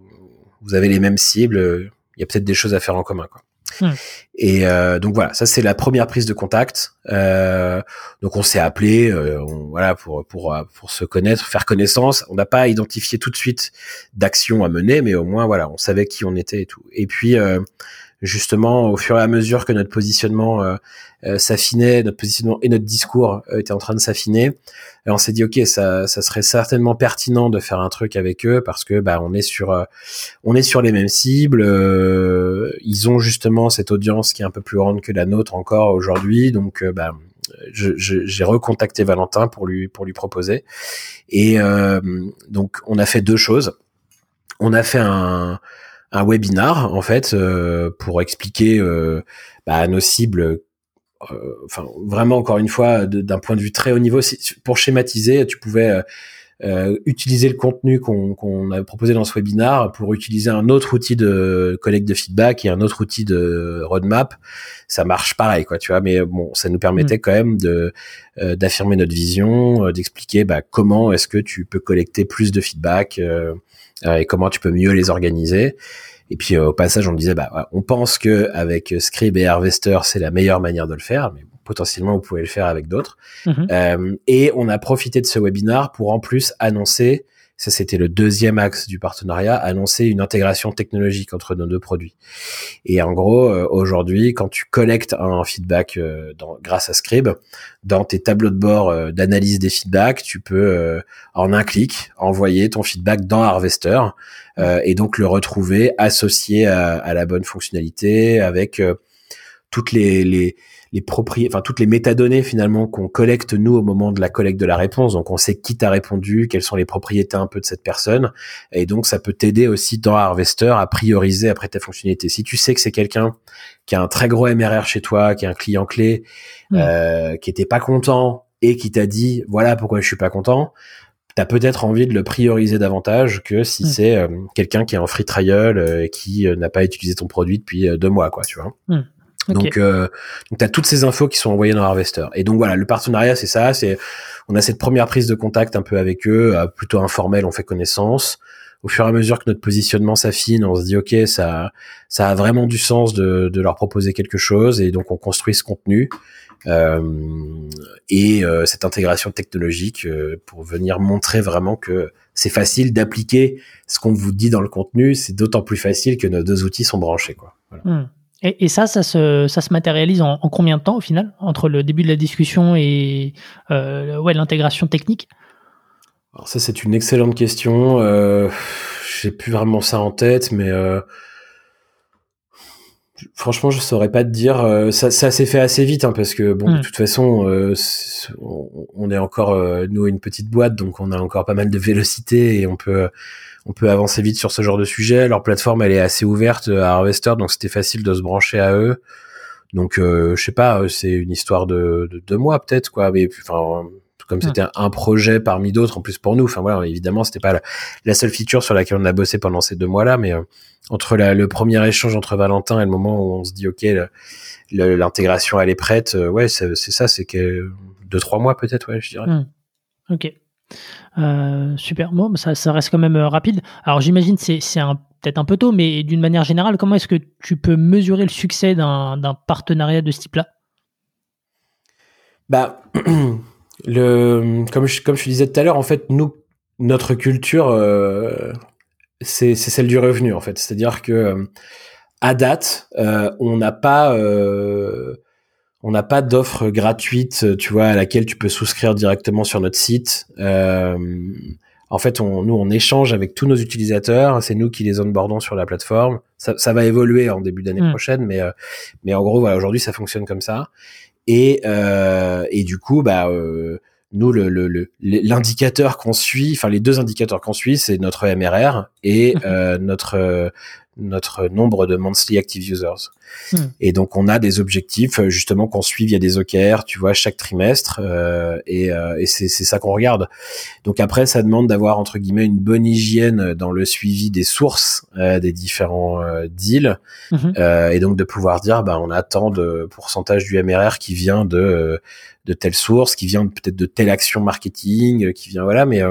vous avez les mêmes cibles il y a peut-être des choses à faire en commun quoi. Hmm. Et euh, donc voilà, ça c'est la première prise de contact. Euh, donc on s'est appelé, euh, on- voilà pour pour euh, pour se connaître, faire connaissance. On n'a pas identifié tout de suite d'action à mener, mais au moins voilà, on savait qui on était et tout. Et puis euh, justement, au fur et à mesure que notre positionnement euh, euh, s'affinait, notre positionnement et notre discours euh, étaient en train de s'affiner, on s'est dit ok, ça ça serait certainement pertinent de faire un truc avec eux parce que bah on est sur on est sur les mêmes cibles. ils ont justement cette audience qui est un peu plus grande que la nôtre encore aujourd'hui. Donc, bah, j'ai recontacté Valentin pour lui pour lui proposer. Et euh, donc, on a fait deux choses. On a fait un un webinar en fait euh, pour expliquer euh, bah, à nos cibles. euh, Enfin, vraiment encore une fois, d'un point de vue très haut niveau, pour schématiser, tu pouvais euh, utiliser le contenu qu'on a proposé dans ce webinar pour utiliser un autre outil de collecte de feedback et un autre outil de roadmap, ça marche pareil, quoi, tu vois. Mais bon, ça nous permettait quand même de euh, d'affirmer notre vision, euh, d'expliquer bah, comment est-ce que tu peux collecter plus de feedback et comment tu peux mieux les organiser. Et puis euh, au passage, on disait, bah, on pense que avec Scribe et Harvester, c'est la meilleure manière de le faire, mais potentiellement vous pouvez le faire avec d'autres. Mhm. Euh, et on a profité de ce webinar pour en plus annoncer, ça c'était le deuxième axe du partenariat, annoncer une intégration technologique entre nos deux produits. Et en gros, euh, aujourd'hui, quand tu collectes un feedback euh, dans, grâce à Scribe, dans tes tableaux de bord euh, d'analyse des feedbacks, tu peux en un clic envoyer ton feedback dans Harvester et donc le retrouver associé à, à la bonne fonctionnalité avec toutes les, les les propri enfin toutes les métadonnées finalement qu'on collecte nous au moment de la collecte de la réponse. Donc on sait qui t'a répondu, quelles sont les propriétés un peu de cette personne, et donc ça peut t'aider aussi dans Harvester à prioriser après ta fonctionnalité. Si tu sais que c'est quelqu'un qui a un très gros MRR chez toi, qui est un client clé, Mm. euh, qui était pas content et qui t'a dit voilà pourquoi je suis pas content, t'as peut-être envie de le prioriser davantage que si Mm. c'est euh, quelqu'un qui est en free trial euh, et qui euh, n'a pas utilisé ton produit depuis euh, deux mois, quoi, tu vois. Donc, euh, donc tu as toutes ces infos qui sont envoyées dans Harvester. Et donc voilà, le partenariat, c'est ça. C'est on a cette première prise de contact un peu avec eux, euh, plutôt informelle, on fait connaissance. Au fur et à mesure que notre positionnement s'affine, on se dit ok, ça, ça a vraiment du sens de, de leur proposer quelque chose, et donc on construit ce contenu euh, et euh, cette intégration technologique euh, pour venir montrer vraiment que c'est facile d'appliquer ce qu'on vous dit dans le contenu. C'est d'autant plus facile que nos deux outils sont branchés, quoi. Voilà. Hmm. Et, et ça, ça se, ça se matérialise en, en combien de temps au final entre le début de la discussion et euh, ouais, l'intégration technique? Alors ça c'est une excellente question. Euh, J'ai plus vraiment ça en tête, mais euh, franchement je saurais pas te dire. Euh, ça, ça s'est fait assez vite hein, parce que bon de toute façon on, on est encore nous une petite boîte donc on a encore pas mal de vélocité et on peut on peut avancer vite sur ce genre de sujet. Leur plateforme elle est assez ouverte à Harvester donc c'était facile de se brancher à eux. Donc, je sais pas, c'est une histoire de, de deux mois peut-être, quoi. Mais enfin, comme c'était un projet parmi d'autres en plus pour nous. Enfin voilà, évidemment, c'était pas la, seule feature sur laquelle on a bossé pendant ces deux mois-là, mais entre le premier échange entre Valentin et le moment où on se dit ok, l'intégration elle est prête, ouais, c'est ça, c'est que deux trois mois peut-être, ouais, je dirais. Hmm. Ok. Euh, super. Bon, ça, reste quand même euh, rapide. Alors j'imagine c'est c'est peut-être un peu tôt, mais d'une manière générale, comment est-ce que tu peux mesurer le succès d'un partenariat de ce type-là? Bah, [clears throat] comme je, disais tout à l'heure, en fait, notre culture euh, c'est celle du revenu en fait. C'est-à-dire que à date, on n'a pas on n'a pas d'offre gratuite, euh, tu vois, à laquelle tu peux souscrire directement sur notre site. Euh, en fait, on, nous, on échange avec tous nos utilisateurs. C'est nous qui les onboardons sur la plateforme. Ça, ça va évoluer en début d'année hmm. prochaine, mais, euh, mais en gros, voilà, aujourd'hui, ça fonctionne comme ça. Et, euh, et du coup, bah, euh, nous, le, l'indicateur qu'on suit, enfin les deux indicateurs qu'on suit, c'est notre MRR et [laughs] notre notre nombre de monthly active users. Hmm. Et donc on a des objectifs euh, justement qu'on suit via des OKR, tu vois, chaque trimestre, euh, et, euh, et c'est ça qu'on regarde. Donc après, ça demande d'avoir entre guillemets une bonne hygiène dans le suivi des sources des différents deals, mhm. et donc de pouvoir dire, bah on a tant de pourcentage du MRR qui vient de de telle source, qui vient peut-être de telle action marketing, qui vient voilà, mais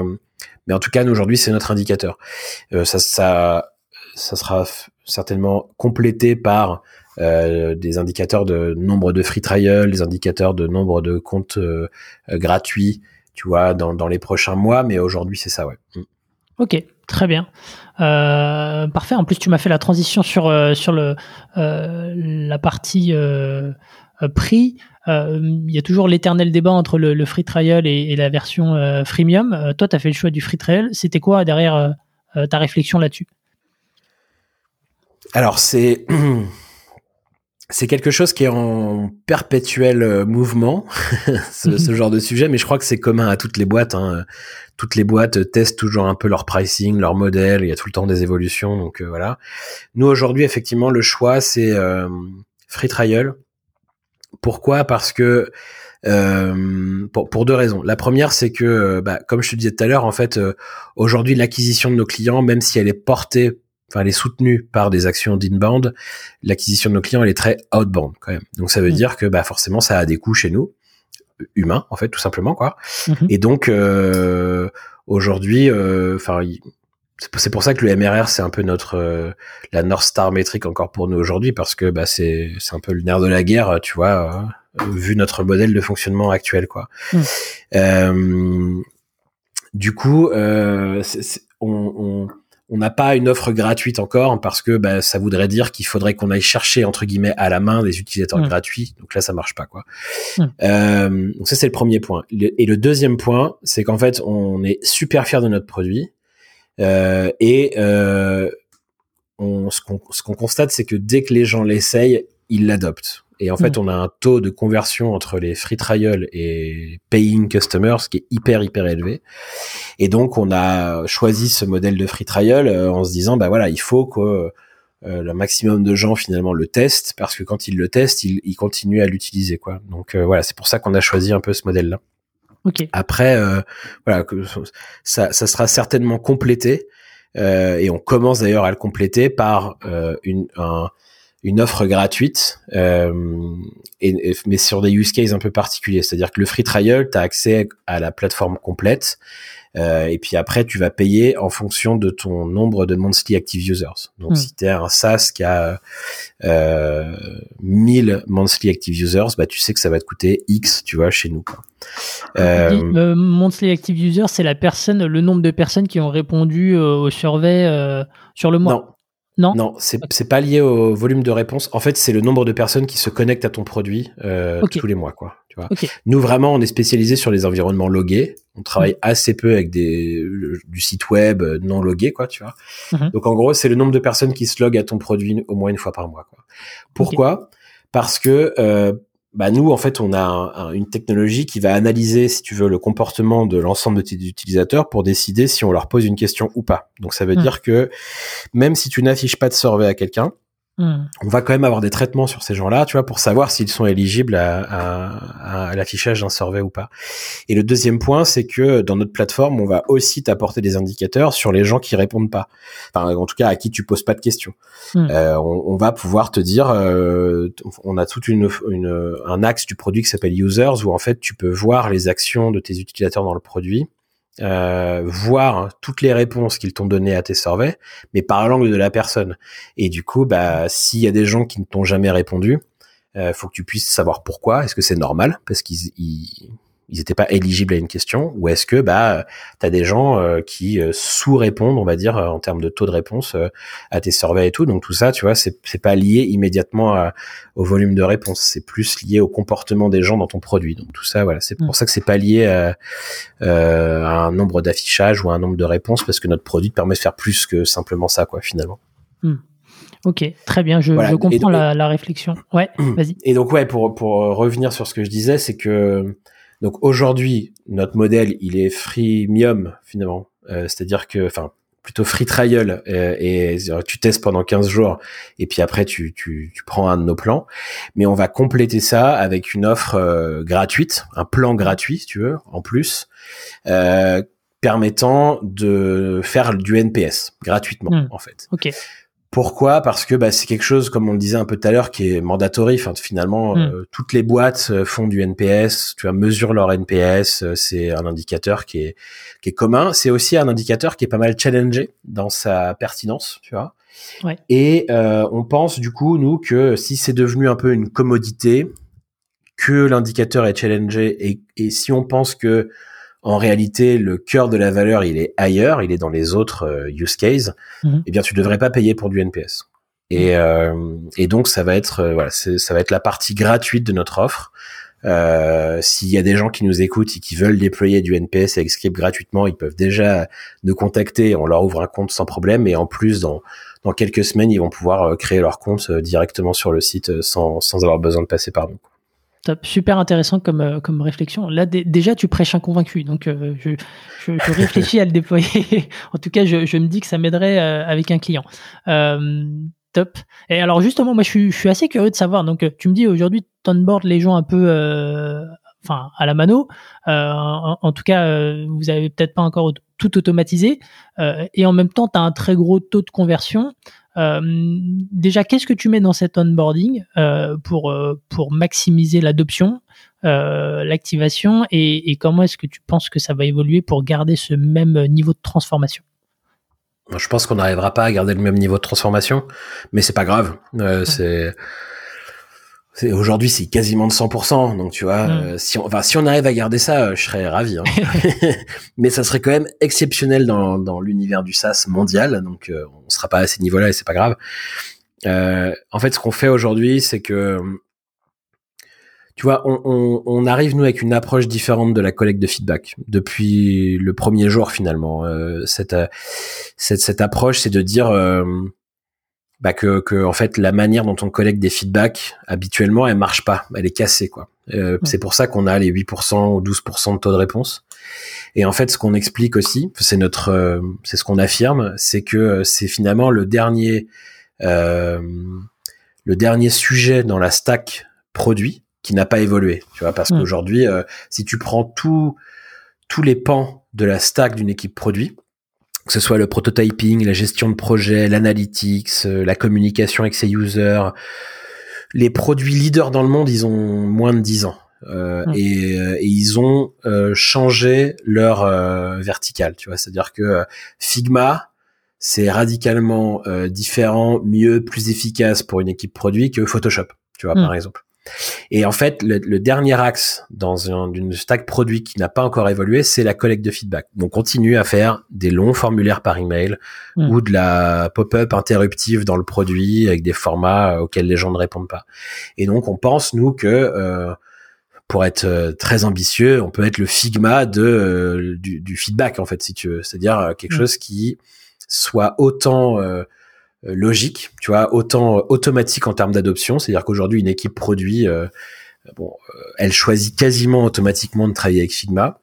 mais en tout cas, aujourd'hui, c'est notre indicateur. ça, ça ça sera certainement complété par euh, des indicateurs de nombre de free trials, des indicateurs de nombre de comptes euh, euh, gratuits, tu vois, dans, les prochains mois. Mais aujourd'hui, c'est ça, ouais. Mm. Ok, très bien. parfait. En plus, tu m'as fait la transition sur, sur le, la partie prix. Il y a toujours l'éternel débat entre le, free trial et, et la version freemium. toi, tu as fait le choix du free trial. C'était quoi derrière ta réflexion là-dessus? Alors c'est [clears throat] c'est quelque chose qui est en perpétuel euh, mouvement, [laughs] ce, ce, genre de sujet, mais je crois que c'est commun à toutes les boîtes. Hein. Toutes les boîtes testent toujours un peu leur pricing, leur modèle. Il y a tout le temps des évolutions, donc euh, voilà. Nous aujourd'hui, effectivement, le choix c'est euh, free trial. Pourquoi? Parce que euh, pour, pour, deux raisons. La première, c'est que, bah, comme je te disais tout à l'heure, en fait, aujourd'hui, l'acquisition de nos clients, même si elle est portée enfin elle est soutenue par des actions d'inbound, l'acquisition de nos clients elle est très outbound quand même. Donc ça veut mm. dire que bah forcément ça a des coûts chez nous humains en fait tout simplement quoi. Mm-hmm. Et donc euh, aujourd'hui, euh, enfin c'est pour ça que le MRR c'est un peu notre euh, la North Star métrique encore pour nous aujourd'hui parce que bah c'est c'est un peu le nerf de la guerre tu vois vu notre modèle de fonctionnement actuel quoi. Mm. du coup on, on on n'a pas une offre gratuite encore parce que bah, ça voudrait dire qu'il faudrait qu'on aille chercher entre guillemets à la main des utilisateurs mmh. gratuits. Donc là, ça marche pas quoi. Mmh. Euh, donc ça c'est le premier point. et le deuxième point, c'est qu'en fait, on est super fier de notre produit euh, et euh, on, ce qu'on constate, c'est que dès que les gens l'essayent, ils l'adoptent. Et en fait, mm. on a un taux de conversion entre les free trial et paying customers qui est hyper hyper élevé. Et donc, on a choisi ce modèle de free trial euh, en se disant, bah voilà, il faut que euh, le maximum de gens finalement le testent parce que quand ils le testent, ils, ils continuent à l'utiliser quoi. Donc euh, voilà, c'est pour ça qu'on a choisi un peu ce modèle là. Okay. Après, voilà, ça, ça sera certainement complété et on commence d'ailleurs à le compléter par une un une offre gratuite, euh, et, mais sur des use cases un peu particuliers. C'est-à-dire que le free trial, tu as accès à la plateforme complète, euh, et puis après, tu vas payer en fonction de ton nombre de monthly active users. Donc, hmm. si tu es un SaaS qui a euh, 1000 monthly active users, bah, tu sais que ça va te coûter X, tu vois, chez nous. Quoi. Euh, monthly active users, c'est la personne, le nombre de personnes qui ont répondu euh, au survey euh, sur le mois. Non. Non, non c'est pas lié au volume de réponse. En fait, c'est le nombre de personnes qui se connectent à ton produit euh, tous les mois, quoi. Tu vois. Nous vraiment, on est spécialisé sur les environnements logués. On travaille mm. assez peu avec des du site web non logué, quoi. Tu vois. Mm-hmm. Donc en gros, c'est le nombre de personnes qui se loguent à ton produit au moins une fois par mois. Quoi. Pourquoi? Parce que euh, bah nous, en fait, on a une technologie qui va analyser, si tu veux, le comportement de l'ensemble de tes utilisateurs pour décider si on leur pose une question ou pas. Donc, ça veut hmm. dire que même si tu n'affiches pas de survey à quelqu'un, Hmm. On va quand même avoir des traitements sur ces gens-là, tu vois, pour savoir s'ils sont éligibles à, l'affichage d'un survey ou pas. Et le deuxième point, c'est que dans notre plateforme, on va aussi t'apporter des indicateurs sur les gens qui répondent pas. Enfin, en tout cas, à qui tu poses pas de questions. Hmm. Euh, on, va pouvoir te dire, euh, on a toute une, une, un axe du produit qui s'appelle users, où en fait, tu peux voir les actions de tes utilisateurs dans le produit euh, voir toutes les réponses qu'ils t'ont données à tes surveys, mais par l'angle de la personne. Et du coup, bah, s'il y a des gens qui ne t'ont jamais répondu, euh, faut que tu puisses savoir pourquoi. Est-ce que c'est normal? Parce qu'ils ils n'étaient pas éligibles à une question ou est-ce que bah tu as des gens euh, qui euh, sous-répondent on va dire en termes de taux de réponse euh, à tes surveys et tout donc tout ça tu vois c'est c'est pas lié immédiatement au volume de réponse c'est plus lié au comportement des gens dans ton produit donc tout ça voilà c'est pour mm. ça que c'est pas lié à, un nombre d'affichages ou à un nombre de réponses parce que notre produit te permet de faire plus que simplement ça quoi finalement mm. Ok, très bien, je, je comprends la, la, réflexion. Ouais, [clears throat] vas-y. Et donc ouais, pour pour revenir sur ce que je disais, c'est que donc aujourd'hui, notre modèle, il est freemium finalement, euh, c'est-à-dire que, enfin, plutôt free trial euh, et, tu testes pendant 15 jours et puis après tu, tu, tu, prends un de nos plans. Mais on va compléter ça avec une offre euh, gratuite, un plan gratuit si tu veux, en plus, permettant de faire du NPS gratuitement hmm. en fait. Ok. Pourquoi? Parce que bah, c'est quelque chose, comme on le disait un peu tout à l'heure, qui est mandatory. Enfin, finalement, hmm. euh, toutes les boîtes euh, font du NPS. Tu vois, mesurent leur NPS. Euh, c'est un indicateur qui est qui est commun. C'est aussi un indicateur qui est pas mal challengé dans sa pertinence. Tu vois. Ouais. Et on pense du coup nous que si c'est devenu un peu une commodité, que l'indicateur est challengé et, et si on pense que en réalité, le cœur de la valeur, il est ailleurs, il est dans les autres euh, use cases, mhm. eh bien, tu devrais pas payer pour du NPS. Et, mhm. euh, et donc, ça va être, euh, voilà, ça va être la partie gratuite de notre offre. Euh, S'il y a des gens qui nous écoutent et qui veulent déployer du NPS avec Script gratuitement, ils peuvent déjà nous contacter. On leur ouvre un compte sans problème. Et en plus, dans, dans quelques semaines, ils vont pouvoir créer leur compte directement sur le site sans, sans avoir besoin de passer par nous. Super intéressant comme, euh, comme réflexion. Là, déjà, tu prêches un convaincu. Donc, euh, je, je, [laughs] réfléchis à le déployer. [laughs] en tout cas, je, je me dis que ça m'aiderait euh, avec un client. top. Et alors, justement, moi, je suis, je suis assez curieux de savoir. Donc, tu me dis aujourd'hui, tu onboard les gens un peu enfin à la mano. En, en, tout cas, vous avez peut-être pas encore tout automatisé. et en même temps, tu as un très gros taux de conversion. Euh, déjà, qu'est-ce que tu mets dans cet onboarding euh, pour, euh, pour maximiser l'adoption, l'activation et, comment est-ce que tu penses que ça va évoluer pour garder ce même niveau de transformation? Je pense qu'on n'arrivera pas à garder le même niveau de transformation, mais c'est pas grave. C'est Aujourd'hui, c'est quasiment de 100%. Donc, tu vois, mm. euh, si, on, enfin, si on arrive à garder ça, euh, je serais ravi. Hein. [laughs] [laughs] Mais ça serait quand même exceptionnel dans, dans l'univers du SaaS mondial. Donc, euh, on sera pas à ces niveaux-là et c'est pas grave. en fait, ce qu'on fait aujourd'hui, c'est que, tu vois, on, on, on, arrive nous avec une approche différente de la collecte de feedback depuis le premier jour finalement. cette, cette, cette approche, c'est de dire bah que, que, en fait la manière dont on collecte des feedbacks habituellement elle marche pas, elle est cassée quoi. Euh, C'est pour ça qu'on a les 8% ou 12% de taux de réponse. Et en fait ce qu'on explique aussi, c'est notre, euh, c'est ce qu'on affirme, c'est que euh, c'est finalement le dernier, euh, le dernier sujet dans la stack produit qui n'a pas évolué, tu vois, parce qu'aujourd'hui euh, si tu prends tout, tous les pans de la stack d'une équipe produit, que ce soit le prototyping, la gestion de projet, l'analytics, euh, la communication avec ses users. Les produits leaders dans le monde, ils ont moins de 10 ans. Euh, et, euh, et, ils ont euh, changé leur euh, verticale, tu vois. C'est-à-dire que Figma, c'est radicalement différent, mieux, plus efficace pour une équipe produit que Photoshop, tu vois, par exemple. Et en fait, le, dernier axe dans une stack produit qui n'a pas encore évolué, c'est la collecte de feedback. On continue à faire des longs formulaires par email hmm. ou de la pop-up interruptive dans le produit avec des formats auxquels les gens ne répondent pas. Et donc, on pense nous que euh, pour être euh, très ambitieux, on peut être le Figma de euh, du, feedback en fait, si tu veux, c'est-à-dire quelque hmm. chose qui soit autant euh, logique, tu vois, autant euh, automatique en termes d'adoption. C'est-à-dire qu'aujourd'hui, une équipe produit, euh, bon, elle choisit quasiment automatiquement de travailler avec Figma.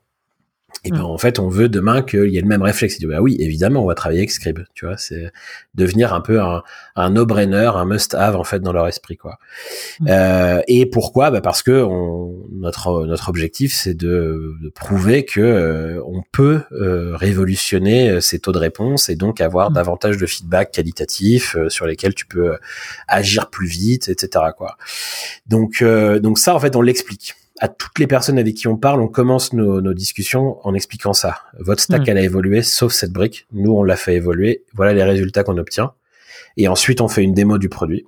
Et ben mm. en fait on veut demain qu'il y ait le même réflexe. Bah oui évidemment on va travailler avec Scribe, tu vois, c'est devenir un peu un, un no-brainer, un must-have en fait dans leur esprit quoi. Mm. Euh, et pourquoi? Bah parce que on, notre notre objectif c'est de, de, prouver que euh, on peut euh, révolutionner euh, ces taux de réponse et donc avoir mm. davantage de feedback qualitatif sur lesquels tu peux agir plus vite, etc. quoi. Donc donc ça en fait on l'explique à toutes les personnes avec qui on parle, on commence nos, nos discussions en expliquant ça. Votre stack, hmm. elle a évolué, sauf cette brique. Nous, on l'a fait évoluer. Voilà les résultats qu'on obtient. Et ensuite, on fait une démo du produit.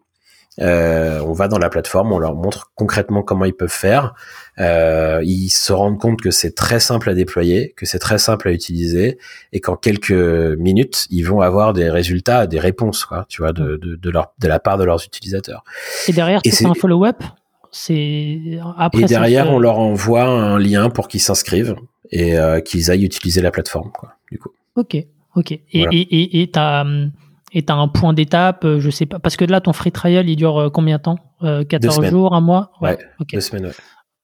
Euh, on va dans la plateforme, on leur montre concrètement comment ils peuvent faire. Euh, ils se rendent compte que c'est très simple à déployer, que c'est très simple à utiliser, et qu'en quelques minutes, ils vont avoir des résultats, des réponses, quoi, tu vois, de, de, de, leur, de la part de leurs utilisateurs. Et derrière, c'est un follow-up? C'est après. Et derrière, on leur envoie un lien pour qu'ils s'inscrivent et euh, qu'ils aillent utiliser la plateforme, quoi. Du coup. Ok, ok. Et et et t'as et un point d'étape, euh, je sais pas, parce que là, ton free trial, il dure euh, combien de temps? 14 jours, un mois? Ouais, deux semaines, ouais.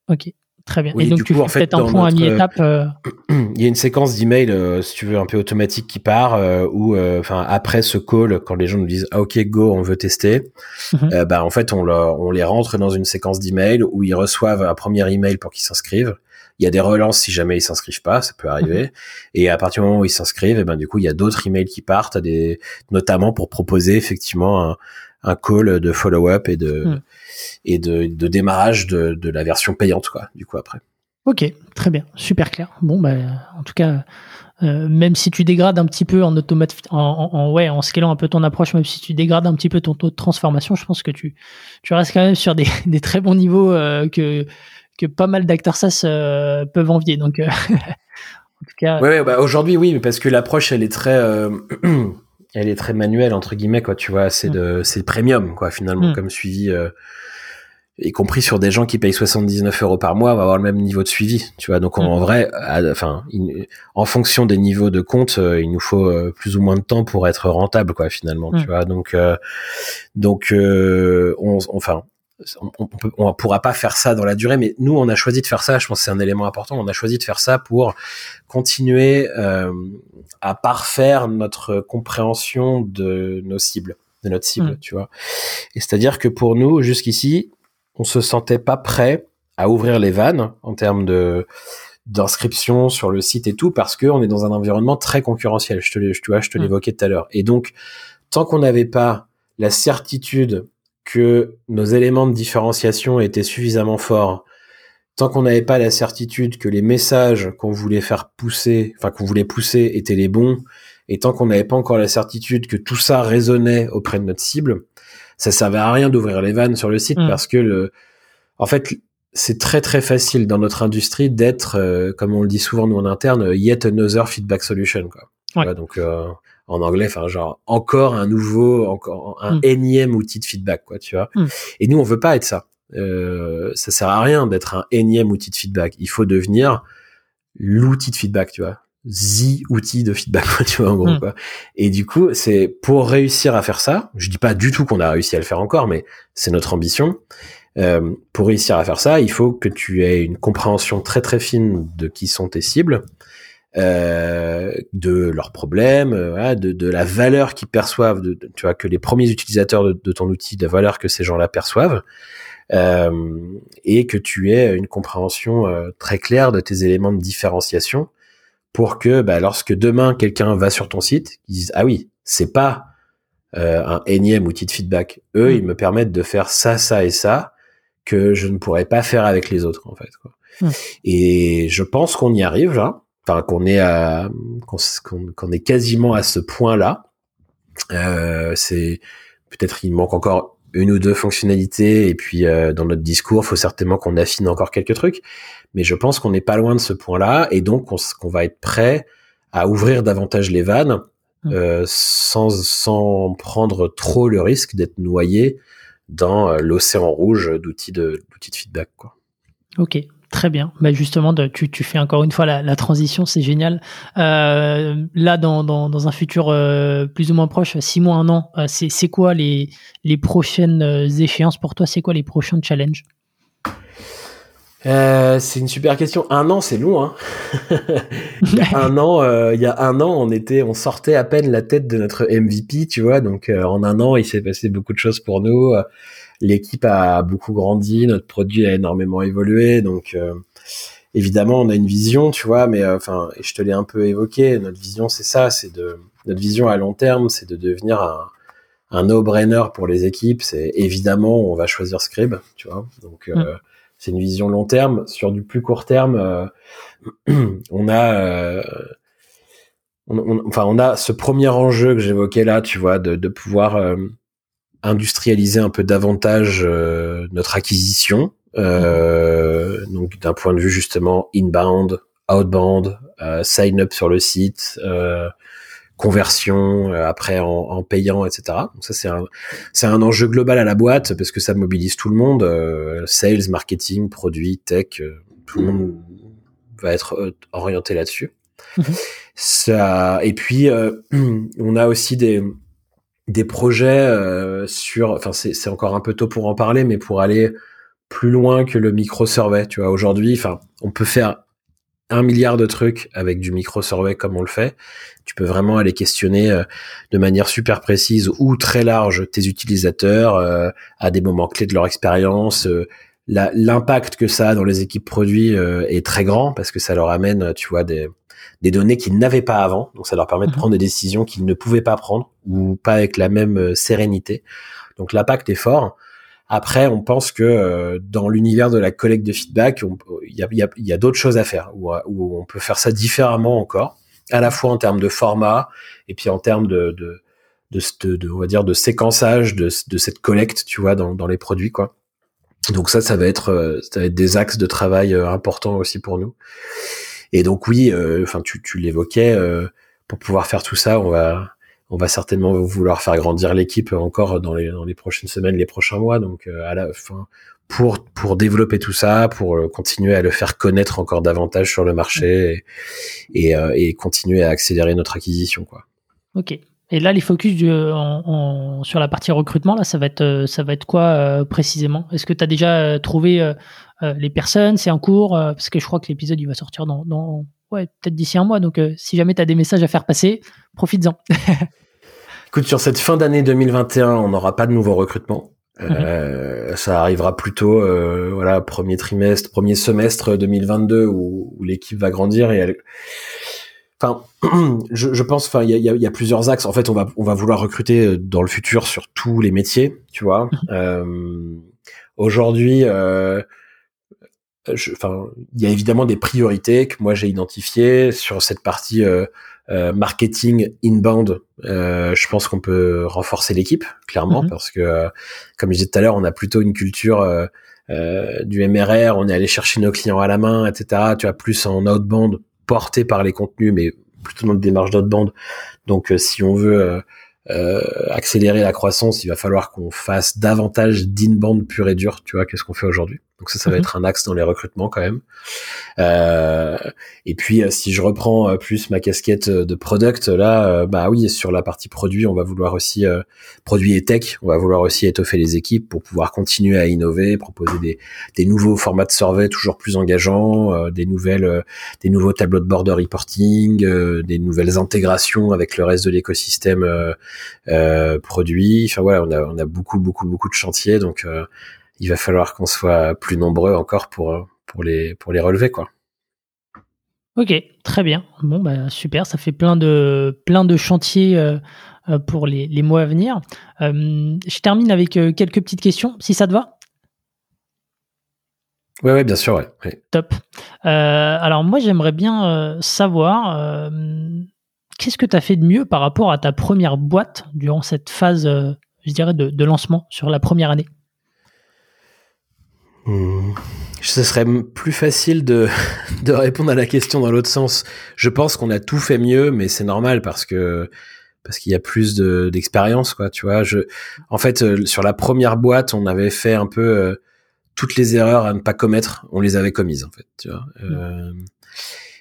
Ok. Très bien. et donc, tu fais peut-être un point à mi-étape. Euh, [clears throat] il y a une séquence d'email, euh, si tu veux, un peu automatique qui part, euh, où, enfin, après ce call, quand les gens nous disent ah, OK, go, on veut tester, mhm. bah, en fait, on, on les rentre dans une séquence d'email où ils reçoivent un premier email pour qu'ils s'inscrivent. Il y a des relances si jamais ils s'inscrivent pas, ça peut arriver. Mhm. Et à partir du moment où ils s'inscrivent, et ben du coup, il y a d'autres emails qui partent, des, notamment pour proposer effectivement un, un call de follow-up et de et de, de démarrage de, de, la version payante, quoi, du coup, après. Ok, très bien, super clair. Bon, bah, en tout cas, euh, même si tu dégrades un petit peu en automate, en, en, ouais, en scalant un peu ton approche, même si tu dégrades un petit peu ton taux de transformation, je pense que tu, tu restes quand même sur des, [laughs] des très bons niveaux euh, que, que pas mal d'acteurs SaaS euh, peuvent envier. Donc, [laughs] en tout cas. Ouais, bah, aujourd'hui, oui, mais parce que l'approche, elle est très, [clears throat] elle est très manuelle entre guillemets, quoi. Tu vois, c'est mm. de, c'est premium, quoi, finalement, mm. comme suivi y compris sur des gens qui payent 79 euros par mois, va avoir le même niveau de suivi, tu vois. Donc en mm. vrai, enfin, en fonction des niveaux de compte, euh, il nous faut euh, plus ou moins de temps pour être rentable, quoi, finalement, tu vois. Donc, euh, donc, on, enfin, on, on, pourra pas faire ça dans la durée, mais nous, on a choisi de faire ça. Je pense que c'est un élément important. On a choisi de faire ça pour continuer à parfaire notre compréhension de nos cibles de notre cible, mm. tu vois. Et c'est-à-dire que pour nous, jusqu'ici, on se sentait pas prêt à ouvrir les vannes en termes de d'inscription sur le site et tout parce que on est dans un environnement très concurrentiel. Je te, tu vois, je te mm. l'évoquais tout à l'heure. Et donc, tant qu'on n'avait pas la certitude que nos éléments de différenciation étaient suffisamment forts, tant qu'on n'avait pas la certitude que les messages qu'on voulait faire pousser, enfin qu'on voulait pousser étaient les bons, et tant qu'on n'avait pas encore la certitude que tout ça résonnait auprès de notre cible, ça servait à rien d'ouvrir les vannes sur le site mm. parce que le, en fait, c'est très très facile dans notre industrie d'être, euh, comme on le dit souvent nous en interne, yet another feedback solution quoi. donc euh, en anglais, enfin genre encore un nouveau, encore un mm. énième outil de feedback quoi, tu vois. Mm. Et nous on veut pas être ça. Euh, ça sert à rien d'être un énième outil de feedback. Il faut devenir l'outil de feedback, tu vois the outil de feedback, [laughs] tu vois, en gros, hmm. quoi. Et du coup, c'est pour réussir à faire ça, je dis pas du tout qu'on a réussi à le faire encore, mais c'est notre ambition. Euh, pour réussir à faire ça, il faut que tu aies une compréhension très très fine de qui sont tes cibles, euh, de leurs problèmes, euh, de, de, la valeur qu'ils perçoivent, de, tu vois, que les premiers utilisateurs de, ton outil, de la valeur que ces gens-là perçoivent, euh, et que tu aies une compréhension euh, très claire de tes éléments de différenciation pour que bah, lorsque demain quelqu'un va sur ton site, ils disent ah oui, c'est pas euh, un énième outil de feedback. Eux, mm. ils me permettent de faire ça, ça et ça que je ne pourrais pas faire avec les autres en fait. Quoi. Mm. Et je pense qu'on y arrive là, enfin qu'on est à qu'on est quasiment à ce point là. Euh, c'est peut-être il manque encore une ou deux fonctionnalités et puis euh, dans notre discours, faut certainement qu'on affine encore quelques trucs. Mais je pense qu'on n'est pas loin de ce point-là et donc qu'on va être prêt à ouvrir davantage les vannes mmh. euh, sans, sans prendre trop le risque d'être noyé dans euh, l'océan rouge d'outils de, d'outils de feedback. Quoi. Ok, Très bien. Bah justement, tu, fais encore une fois la, transition, c'est génial. Euh, là, dans, un futur euh, plus ou moins proche, six mois, un an, euh, c'est, quoi les, prochaines échéances pour toi? C'est quoi les prochains challenges? C'est une super question. Un an, c'est long. Hein [laughs] il y un an, il y a un an, on était, on sortait à peine la tête de notre MVP, tu vois. Donc en un an, il s'est passé beaucoup de choses pour nous. L'équipe a beaucoup grandi, notre produit a énormément évolué. Donc évidemment, on a une vision, tu vois. Mais enfin, je te l'ai un peu évoqué. Notre vision, c'est ça, c'est de notre vision à long terme, c'est de devenir un un no-brainer pour les équipes, c'est évidemment on va choisir Scribe, tu vois. Donc mm c'est une vision long terme. Sur du plus court terme, euh, [clears throat] on a, euh, enfin, on a ce premier enjeu que j'évoquais là, tu vois, de, pouvoir euh, industrialiser un peu davantage notre acquisition. donc d'un point de vue justement inbound, outbound, sign up sur le site, conversion, euh, après en, payant, etc. Donc ça c'est un c'est un enjeu global à la boîte parce que ça mobilise tout le monde, euh, sales, marketing, produits, tech, euh, tout le monde va être orienté là-dessus. Mhm. Ça et puis [clears throat] on a aussi des des projets sur, enfin c'est encore un peu tôt pour en parler, mais pour aller plus loin que le micro survey, tu vois. Aujourd'hui, enfin, on peut faire un milliard de trucs avec du micro-survey comme on le fait. Tu peux vraiment aller questionner euh, de manière super précise ou très large tes utilisateurs euh, à des moments clés de leur expérience. Euh, l'impact que ça a dans les équipes produits est très grand parce que ça leur amène, tu vois, des, des données qu'ils n'avaient pas avant. Donc ça leur permet de mhm. prendre des décisions qu'ils ne pouvaient pas prendre ou pas avec la même sérénité. Donc l'impact est fort. Après, on pense que euh, dans l'univers de la collecte de feedback, il y a, y a, y a d'autres choses à faire, où, où, on peut faire ça différemment encore, à la fois en termes de format et puis en termes de, de, de, de, on va dire, de séquençage de, de cette collecte, tu vois, dans, dans les produits, quoi. Donc ça, ça va être, euh, ça va être des axes de travail euh, importants aussi pour nous. Et donc oui, enfin, tu, l'évoquais, pour pouvoir faire tout ça, on va on va certainement vouloir faire grandir l'équipe encore dans les, dans les prochaines semaines, les prochains mois. Donc euh, à la fin, pour pour développer tout ça, pour euh, continuer à le faire connaître encore davantage sur le marché et, euh, continuer à accélérer notre acquisition, quoi. Ok. Et là, les focus sur la partie recrutement, là, ça va être ça va être quoi précisément? Est-ce que tu as déjà trouvé les personnes C'est en cours Parce que je crois que l'épisode il va sortir dans, dans ouais, peut-être d'ici un mois. Donc, si jamais tu as des messages à faire passer, profites-en. [laughs] Écoute, sur cette fin d'année 2021, on n'aura pas de nouveau recrutement. Euh, ça arrivera plutôt, euh, voilà, premier trimestre, premier semestre 2022 où, où l'équipe va grandir et elle. Enfin, [clears throat] je, je pense, enfin, il y a, y a, plusieurs axes. En fait, on va, on va vouloir recruter euh, dans le futur sur tous les métiers, tu vois. Mhm. euh, Aujourd'hui, euh, enfin, il y a évidemment des priorités que moi j'ai identifiées sur cette partie euh, euh, marketing inbound, euh, je pense qu'on peut renforcer l'équipe clairement mhm. parce que, euh, comme je disais tout à l'heure, on a plutôt une culture du MRR, on est allé chercher nos clients à la main, etc. Tu as plus en outbound porté par les contenus, mais plutôt dans une démarche d'outbound. Donc, si on veut accélérer la croissance, il va falloir qu'on fasse davantage d'inbound pur et dur. Tu vois, qu'est-ce qu'on fait aujourd'hui? Donc ça, ça va mhm. être un axe dans les recrutements quand même. Euh, et puis, euh, si je reprends euh, plus ma casquette de product, là, bah oui, sur la partie produit, on va vouloir aussi produit et tech, on va vouloir aussi étoffer les équipes pour pouvoir continuer à innover, proposer des, des nouveaux formats de survey toujours plus engageants, des nouvelles, des nouveaux tableaux de border reporting, des nouvelles intégrations avec le reste de l'écosystème produit. Enfin voilà, on a, on a beaucoup, beaucoup, beaucoup de chantiers, donc il va falloir qu'on soit plus nombreux encore pour, pour, les, pour les relever, quoi. Ok, très bien. Bon, bah, super, ça fait plein de, plein de chantiers euh, euh, pour les, les, mois à venir. Euh, je termine avec quelques petites questions, si ça te va. Oui, ouais, bien sûr, ouais. Top. alors moi, j'aimerais bien savoir qu'est-ce que tu as fait de mieux par rapport à ta première boîte durant cette phase, je dirais, de, de lancement sur la première année? Ce serait plus facile de, [laughs] de répondre à la question dans l'autre sens. Je pense qu'on a tout fait mieux, mais c'est normal parce que parce qu'il y a plus d'expérience, quoi. Tu vois, je, en fait, euh, sur la première boîte, on avait fait un peu euh, toutes les erreurs à ne pas commettre, on les avait commises, en fait. Tu vois. Euh,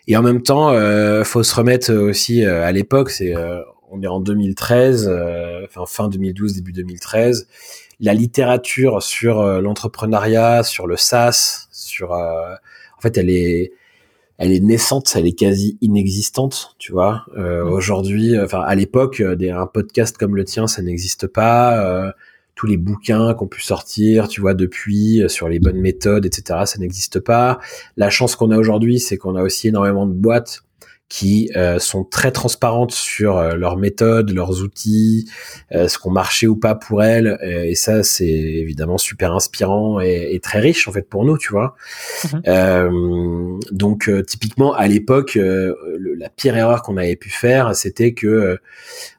et en même temps, euh, faut se remettre aussi à l'époque. C'est, on est en 2013, enfin fin 2012, début 2013 la littérature sur l'entrepreneuriat, sur le SaaS, sur en fait elle est elle est naissante, elle est quasi inexistante, tu vois. Euh, Aujourd'hui, enfin à l'époque, un podcast comme le tien, ça n'existe pas. Euh, tous les bouquins qu'on pu sortir, tu vois, depuis sur les bonnes méthodes, etc., ça n'existe pas. La chance qu'on a aujourd'hui, c'est qu'on a aussi énormément de boîtes qui euh, sont très transparentes sur euh, leurs méthodes, leurs outils, euh, ce qu'on marchait ou pas pour elles. et ça, c'est évidemment super inspirant et, et, très riche en fait pour nous, tu vois. Mhm. donc typiquement à l'époque, la pire erreur qu'on avait pu faire, c'était que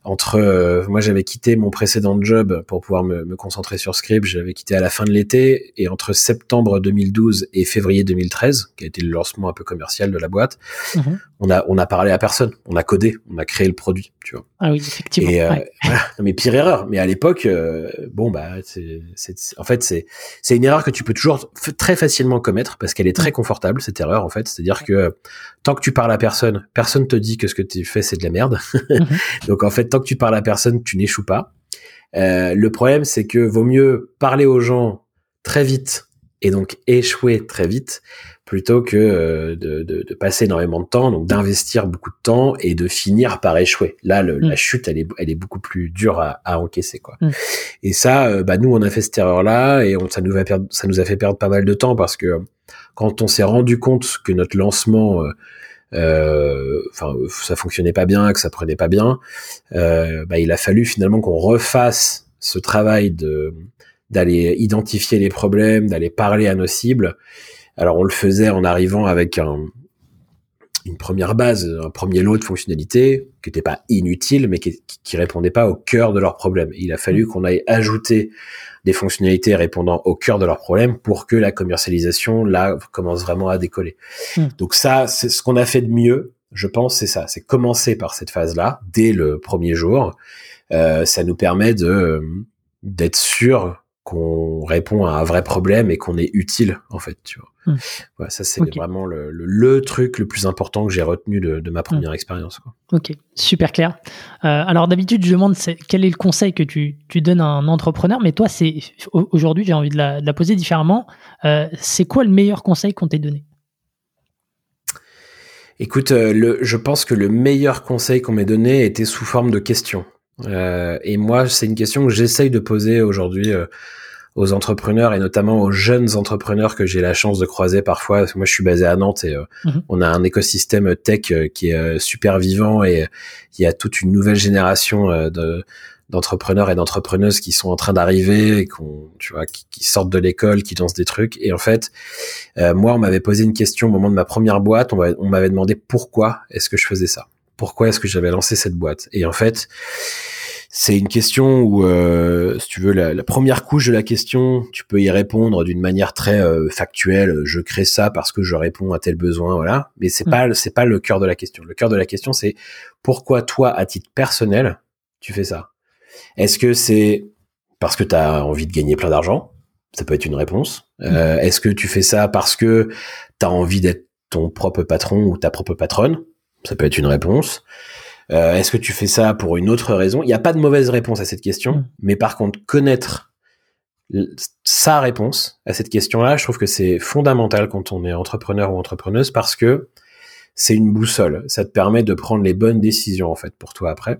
entre moi j'avais quitté mon précédent job pour pouvoir me, me concentrer sur Script, j'avais quitté à la fin de l'été et entre septembre 2012 et février 2013, qui a été le lancement un peu commercial de la boîte, mhm. on a on a parlé à personne, on a codé, on a créé le produit, tu vois. Ah oui, effectivement. Et, euh, [laughs] mais pire erreur. Mais à l'époque, euh, bon bah, c'est, en fait c'est c'est une erreur que tu peux toujours très facilement commettre parce qu'elle est très confortable cette erreur en fait. C'est-à-dire que tant que tu parles à personne, personne te dit que ce que tu fais c'est de la merde. Mhm. [laughs] Donc en fait, tant que tu parles à personne, tu n'échoues pas. Euh, le problème, c'est que vaut mieux parler aux gens très vite et donc échouer très vite plutôt que euh, de, de, de, passer énormément de temps, donc d'investir beaucoup de temps et de finir par échouer. Là, le, la mm. chute, elle est, elle est beaucoup plus dure à, à encaisser, quoi. Mm. Et ça, euh, bah nous, on a fait cette erreur-là et on, ça nous a perdu, ça nous a fait perdre pas mal de temps parce que quand on s'est rendu compte que notre lancement euh, enfin ça fonctionnait pas bien, que ça prenait pas bien, euh, bah, il a fallu finalement qu'on refasse ce travail de d'aller identifier les problèmes, d'aller parler à nos cibles alors on le faisait en arrivant avec une première base, un premier lot de fonctionnalités qui n'était pas inutile, mais qui, qui répondait pas au cœur de leurs problèmes. Il a fallu qu'on aille ajouter des fonctionnalités répondant au cœur de leurs problèmes pour que la commercialisation là commence vraiment à décoller. Hmm. Donc ça, c'est ce qu'on a fait de mieux, je pense, c'est ça, c'est commencer par cette phase-là dès le premier jour. Euh, ça nous permet de d'être sûr qu'on répond à un vrai problème et qu'on est utile en fait tu vois. Hmm. ça c'est vraiment le, le, truc le plus important que j'ai retenu de, de, ma première hmm. expérience ok super clair. Euh, alors d'habitude je demande quel est le conseil que tu, tu, donnes à un entrepreneur mais toi c'est aujourd'hui j'ai envie de la, de la, poser différemment. Euh, c'est quoi le meilleur conseil qu'on t'ait donné? Écoute euh, le, je pense que le meilleur conseil qu'on m'ait donné était sous forme de question euh, et moi, c'est une question que j'essaye de poser aujourd'hui euh, aux entrepreneurs et notamment aux jeunes entrepreneurs que j'ai la chance de croiser parfois. moi, je suis basé à Nantes et euh, mhm. on a un écosystème tech qui est super vivant et il y a toute une nouvelle génération de d'entrepreneurs et d'entrepreneuses qui sont en train d'arriver, tu vois, qui, qui, sortent de l'école, qui lancent des trucs. Et en fait, moi, on m'avait posé une question au moment de ma première boîte. On m'avait demandé pourquoi est-ce que je faisais ça pourquoi est-ce que j'avais lancé cette boîte? Et en fait, c'est une question où, euh, si tu veux, la, première couche de la question, tu peux y répondre d'une manière très euh, factuelle. Je crée ça parce que je réponds à tel besoin, voilà. Mais c'est mm. pas, c'est pas le cœur de la question. Le cœur de la question, c'est pourquoi toi, à titre personnel, tu fais ça? Est-ce que c'est parce que tu as envie de gagner plein d'argent? Ça peut être une réponse. Euh, mm. Est-ce que tu fais ça parce que tu as envie d'être ton propre patron ou ta propre patronne? Ça peut être une réponse. Euh, Est-ce que tu fais ça pour une autre raison? Il n'y a pas de mauvaise réponse à cette question, mm. mais par contre, connaître sa réponse à cette question-là, je trouve que c'est fondamental quand on est entrepreneur ou entrepreneuse parce que c'est une boussole. Ça te permet de prendre les bonnes décisions en fait pour toi après.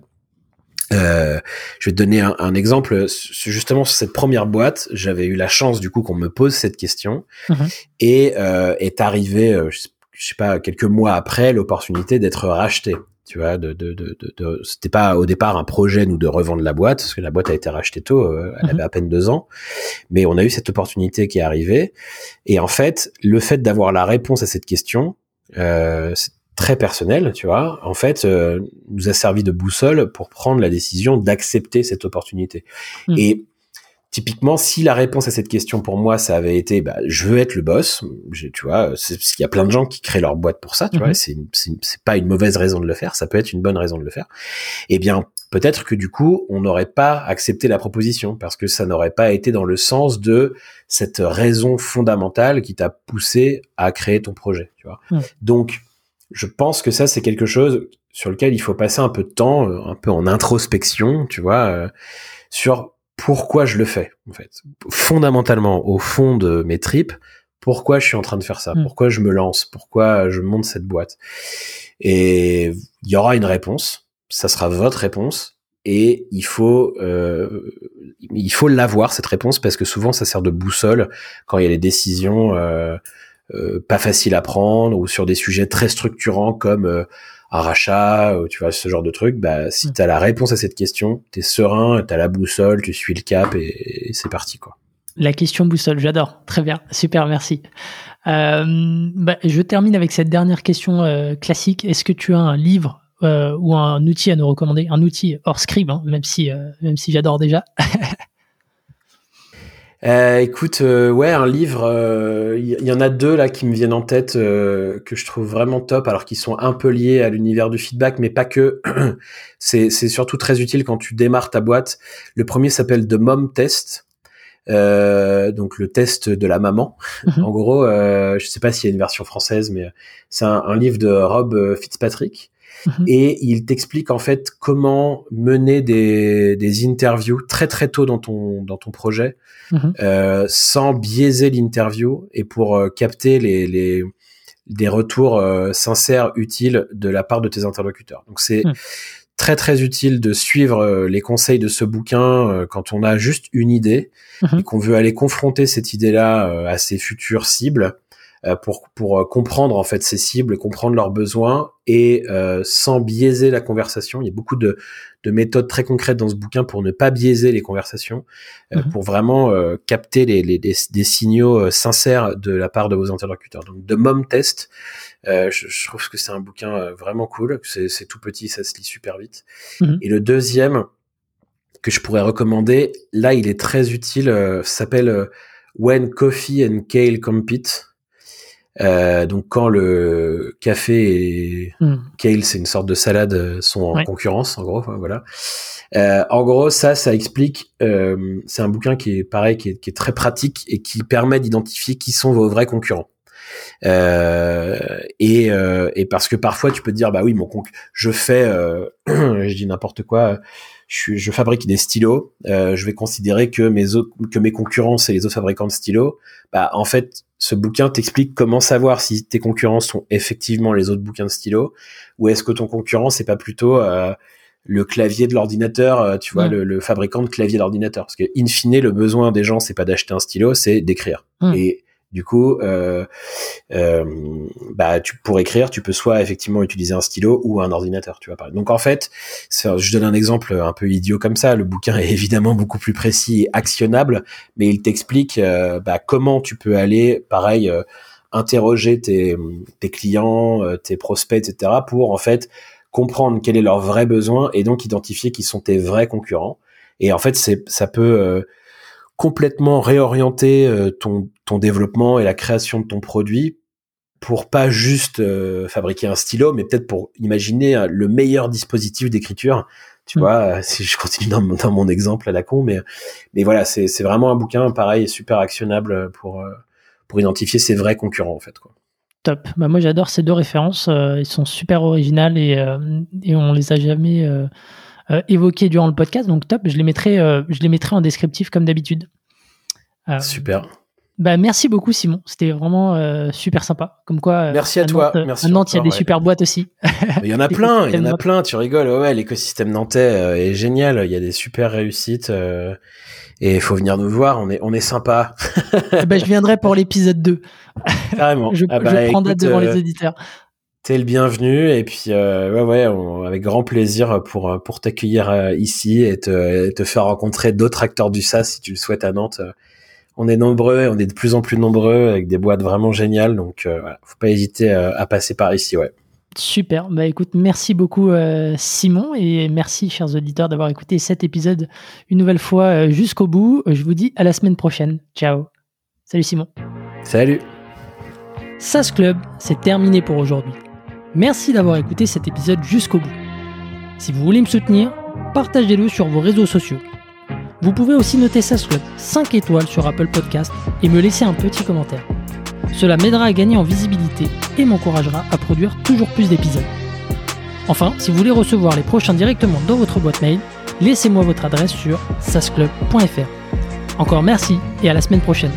Euh, je vais te donner un, un, exemple. Justement, sur cette première boîte, j'avais eu la chance du coup qu'on me pose cette question mm-hmm. et euh, est arrivé, euh, je sais pas, quelques mois après, l'opportunité d'être racheté. Tu vois, de, de, de, de, c'était pas au départ un projet nous de revendre la boîte parce que la boîte a été rachetée tôt, euh, elle mhm. avait à peine deux ans, mais on a eu cette opportunité qui est arrivée. Et en fait, le fait d'avoir la réponse à cette question, euh, c'est très personnel, tu vois. En fait, euh, nous a servi de boussole pour prendre la décision d'accepter cette opportunité. Mhm. Et Typiquement, si la réponse à cette question pour moi, ça avait été, bah, je veux être le boss, tu vois, parce qu'il y a plein de gens qui créent leur boîte pour ça, tu vois, mhm. c'est, c'est pas une mauvaise raison de le faire, ça peut être une bonne raison de le faire. Eh bien, peut-être que du coup, on n'aurait pas accepté la proposition parce que ça n'aurait pas été dans le sens de cette raison fondamentale qui t'a poussé à créer ton projet, tu vois. Donc, je pense que ça, c'est quelque chose sur lequel il faut passer un peu de temps, euh, un peu en introspection, tu vois, euh, sur pourquoi je le fais en fait. Fondamentalement, au fond de mes tripes, pourquoi je suis en train de faire ça, mm. pourquoi je me lance, pourquoi je monte cette boîte? Et il y aura une réponse, ça sera votre réponse, et il faut euh, il faut l'avoir cette réponse parce que souvent ça sert de boussole quand il y a des décisions euh, euh, pas faciles à prendre ou sur des sujets très structurants comme euh, un rachat ou tu vois ce genre de truc bah si mm. tu as la réponse à cette question tu es serein tu as la boussole tu suis le cap et, c'est parti quoi. La question boussole j'adore. Très bien. Super merci. Euh, bah, je termine avec cette dernière question euh, classique. Est-ce que tu as un livre euh, ou un outil à nous recommander, un outil hors scribe, hein, même si euh, même si j'adore déjà. [laughs] Euh, écoute, ouais, un livre, il y, en a deux là qui me viennent en tête que je trouve vraiment top, alors qu'ils sont un peu liés à l'univers du feedback, mais pas que. [clears throat] c'est surtout très utile quand tu démarres ta boîte. Le premier s'appelle The Mom Test. donc le test de la maman. Mhm. En gros, je sais pas s'il y a une version française, mais c'est un, un, livre de Rob Fitzpatrick Mhm. Et il t'explique en fait comment mener des, des, interviews très très tôt dans ton dans ton projet, mhm. euh, sans biaiser l'interview et pour euh, capter les, les des retours euh, sincères, utiles de la part de tes interlocuteurs. Donc c'est mhm. très très utile de suivre les conseils de ce bouquin quand on a juste une idée et qu'on veut aller confronter cette idée-là à ses futures cibles pour pour euh, comprendre en fait ces cibles, comprendre leurs besoins et euh, sans biaiser la conversation. Il y a beaucoup de, de méthodes très concrètes dans ce bouquin pour ne pas biaiser les conversations, mhm. pour vraiment capter les, les, des signaux sincères de la part de vos interlocuteurs. Donc de Mom Test, je, je, trouve que c'est un bouquin vraiment cool. C'est tout petit, ça se lit super vite. Mhm. Et le deuxième que je pourrais recommander, là il est très utile, s'appelle When Coffee and Kale Compete. Euh, donc quand le café et hmm. kale, c'est une sorte de salade, euh, sont en concurrence, en gros, voilà. Euh, en gros, ça, ça explique. Euh, c'est un bouquin qui est pareil, qui est, qui est, très pratique et qui permet d'identifier qui sont vos vrais concurrents. Euh, et, euh, et, parce que parfois tu peux te dire bah oui mon conc je fais [clears throat] je dis n'importe quoi je, je, fabrique des stylos je vais considérer que mes autres que mes concurrents c'est les autres fabricants de stylos bah en fait ce bouquin t'explique comment savoir si tes concurrents sont effectivement les autres bouquins de stylo ou est-ce que ton concurrent c'est pas plutôt euh, le clavier de l'ordinateur, euh, tu vois, mm. le, fabricant de clavier d'ordinateur. Parce que in fine, le besoin des gens c'est pas d'acheter un stylo, c'est d'écrire. Mm. Et du coup, euh, euh, bah, tu, pour écrire, tu peux soit effectivement utiliser un stylo ou un ordinateur, tu vois. Donc en fait, je donne un exemple un peu idiot comme ça. Le bouquin est [laughs] évidemment beaucoup plus précis et actionnable, mais il t'explique euh, bah, comment tu peux aller, pareil, euh, interroger tes, tes clients, euh, tes prospects, etc., pour en fait comprendre quel est leur vrai besoin et donc identifier qui sont tes vrais concurrents. Et en fait, c'est ça peut complètement réorienter euh, ton, ton développement et la création de ton produit pour pas juste euh, fabriquer un stylo, mais peut-être pour imaginer euh, le meilleur dispositif d'écriture. Tu mm. vois, [laughs] si je continue dans, dans, mon exemple à la con, mais mais voilà, c'est c'est vraiment un bouquin pareil super actionnable pour pour identifier ses vrais concurrents en fait quoi. Top. Bah moi j'adore ces deux références, ils sont super originales et et on les a jamais euh, évoqué durant le podcast. Donc top, je les mettrai, euh, je les mettrai en descriptif comme d'habitude. Euh, Super. Bah, merci beaucoup Simon, c'était vraiment super sympa. Comme quoi, merci à, toi. merci à Nantes, il y a des super boîtes aussi. Il y en a [laughs] plein, il y en a plein. Tu rigoles, ouais, l'écosystème nantais est génial. Il y a des super réussites et il faut venir nous voir. On est, on est sympa. bah, je viendrai pour l'épisode 2. [laughs] Carrément. [laughs] je, ah bah, je prends date devant les éditeurs. T'es le bienvenu et puis euh, ouais ouais avec grand plaisir pour euh, pour t'accueillir euh, ici et te, te faire rencontrer d'autres acteurs du SaaS si tu le souhaites à Nantes. On est nombreux, on est de plus en plus nombreux avec des boîtes vraiment géniales donc voilà, faut pas hésiter à passer par ici ouais. Super, bah écoute, merci beaucoup Simon et merci chers auditeurs d'avoir écouté cet épisode une nouvelle fois jusqu'au bout. Je vous dis à la semaine prochaine. Ciao. Salut Simon. Salut. SaaS Club, c'est terminé pour aujourd'hui. Merci d'avoir écouté cet épisode jusqu'au bout. Si vous voulez me soutenir, partagez-le sur vos réseaux sociaux. Vous pouvez aussi noter Club 5 étoiles sur Apple Podcast et me laisser un petit commentaire. Cela m'aidera à gagner en visibilité et m'encouragera à produire toujours plus d'épisodes. Enfin, si vous voulez recevoir les prochains directement dans votre boîte mail, laissez-moi votre adresse sur sasclub.fr. Encore merci et à la semaine prochaine.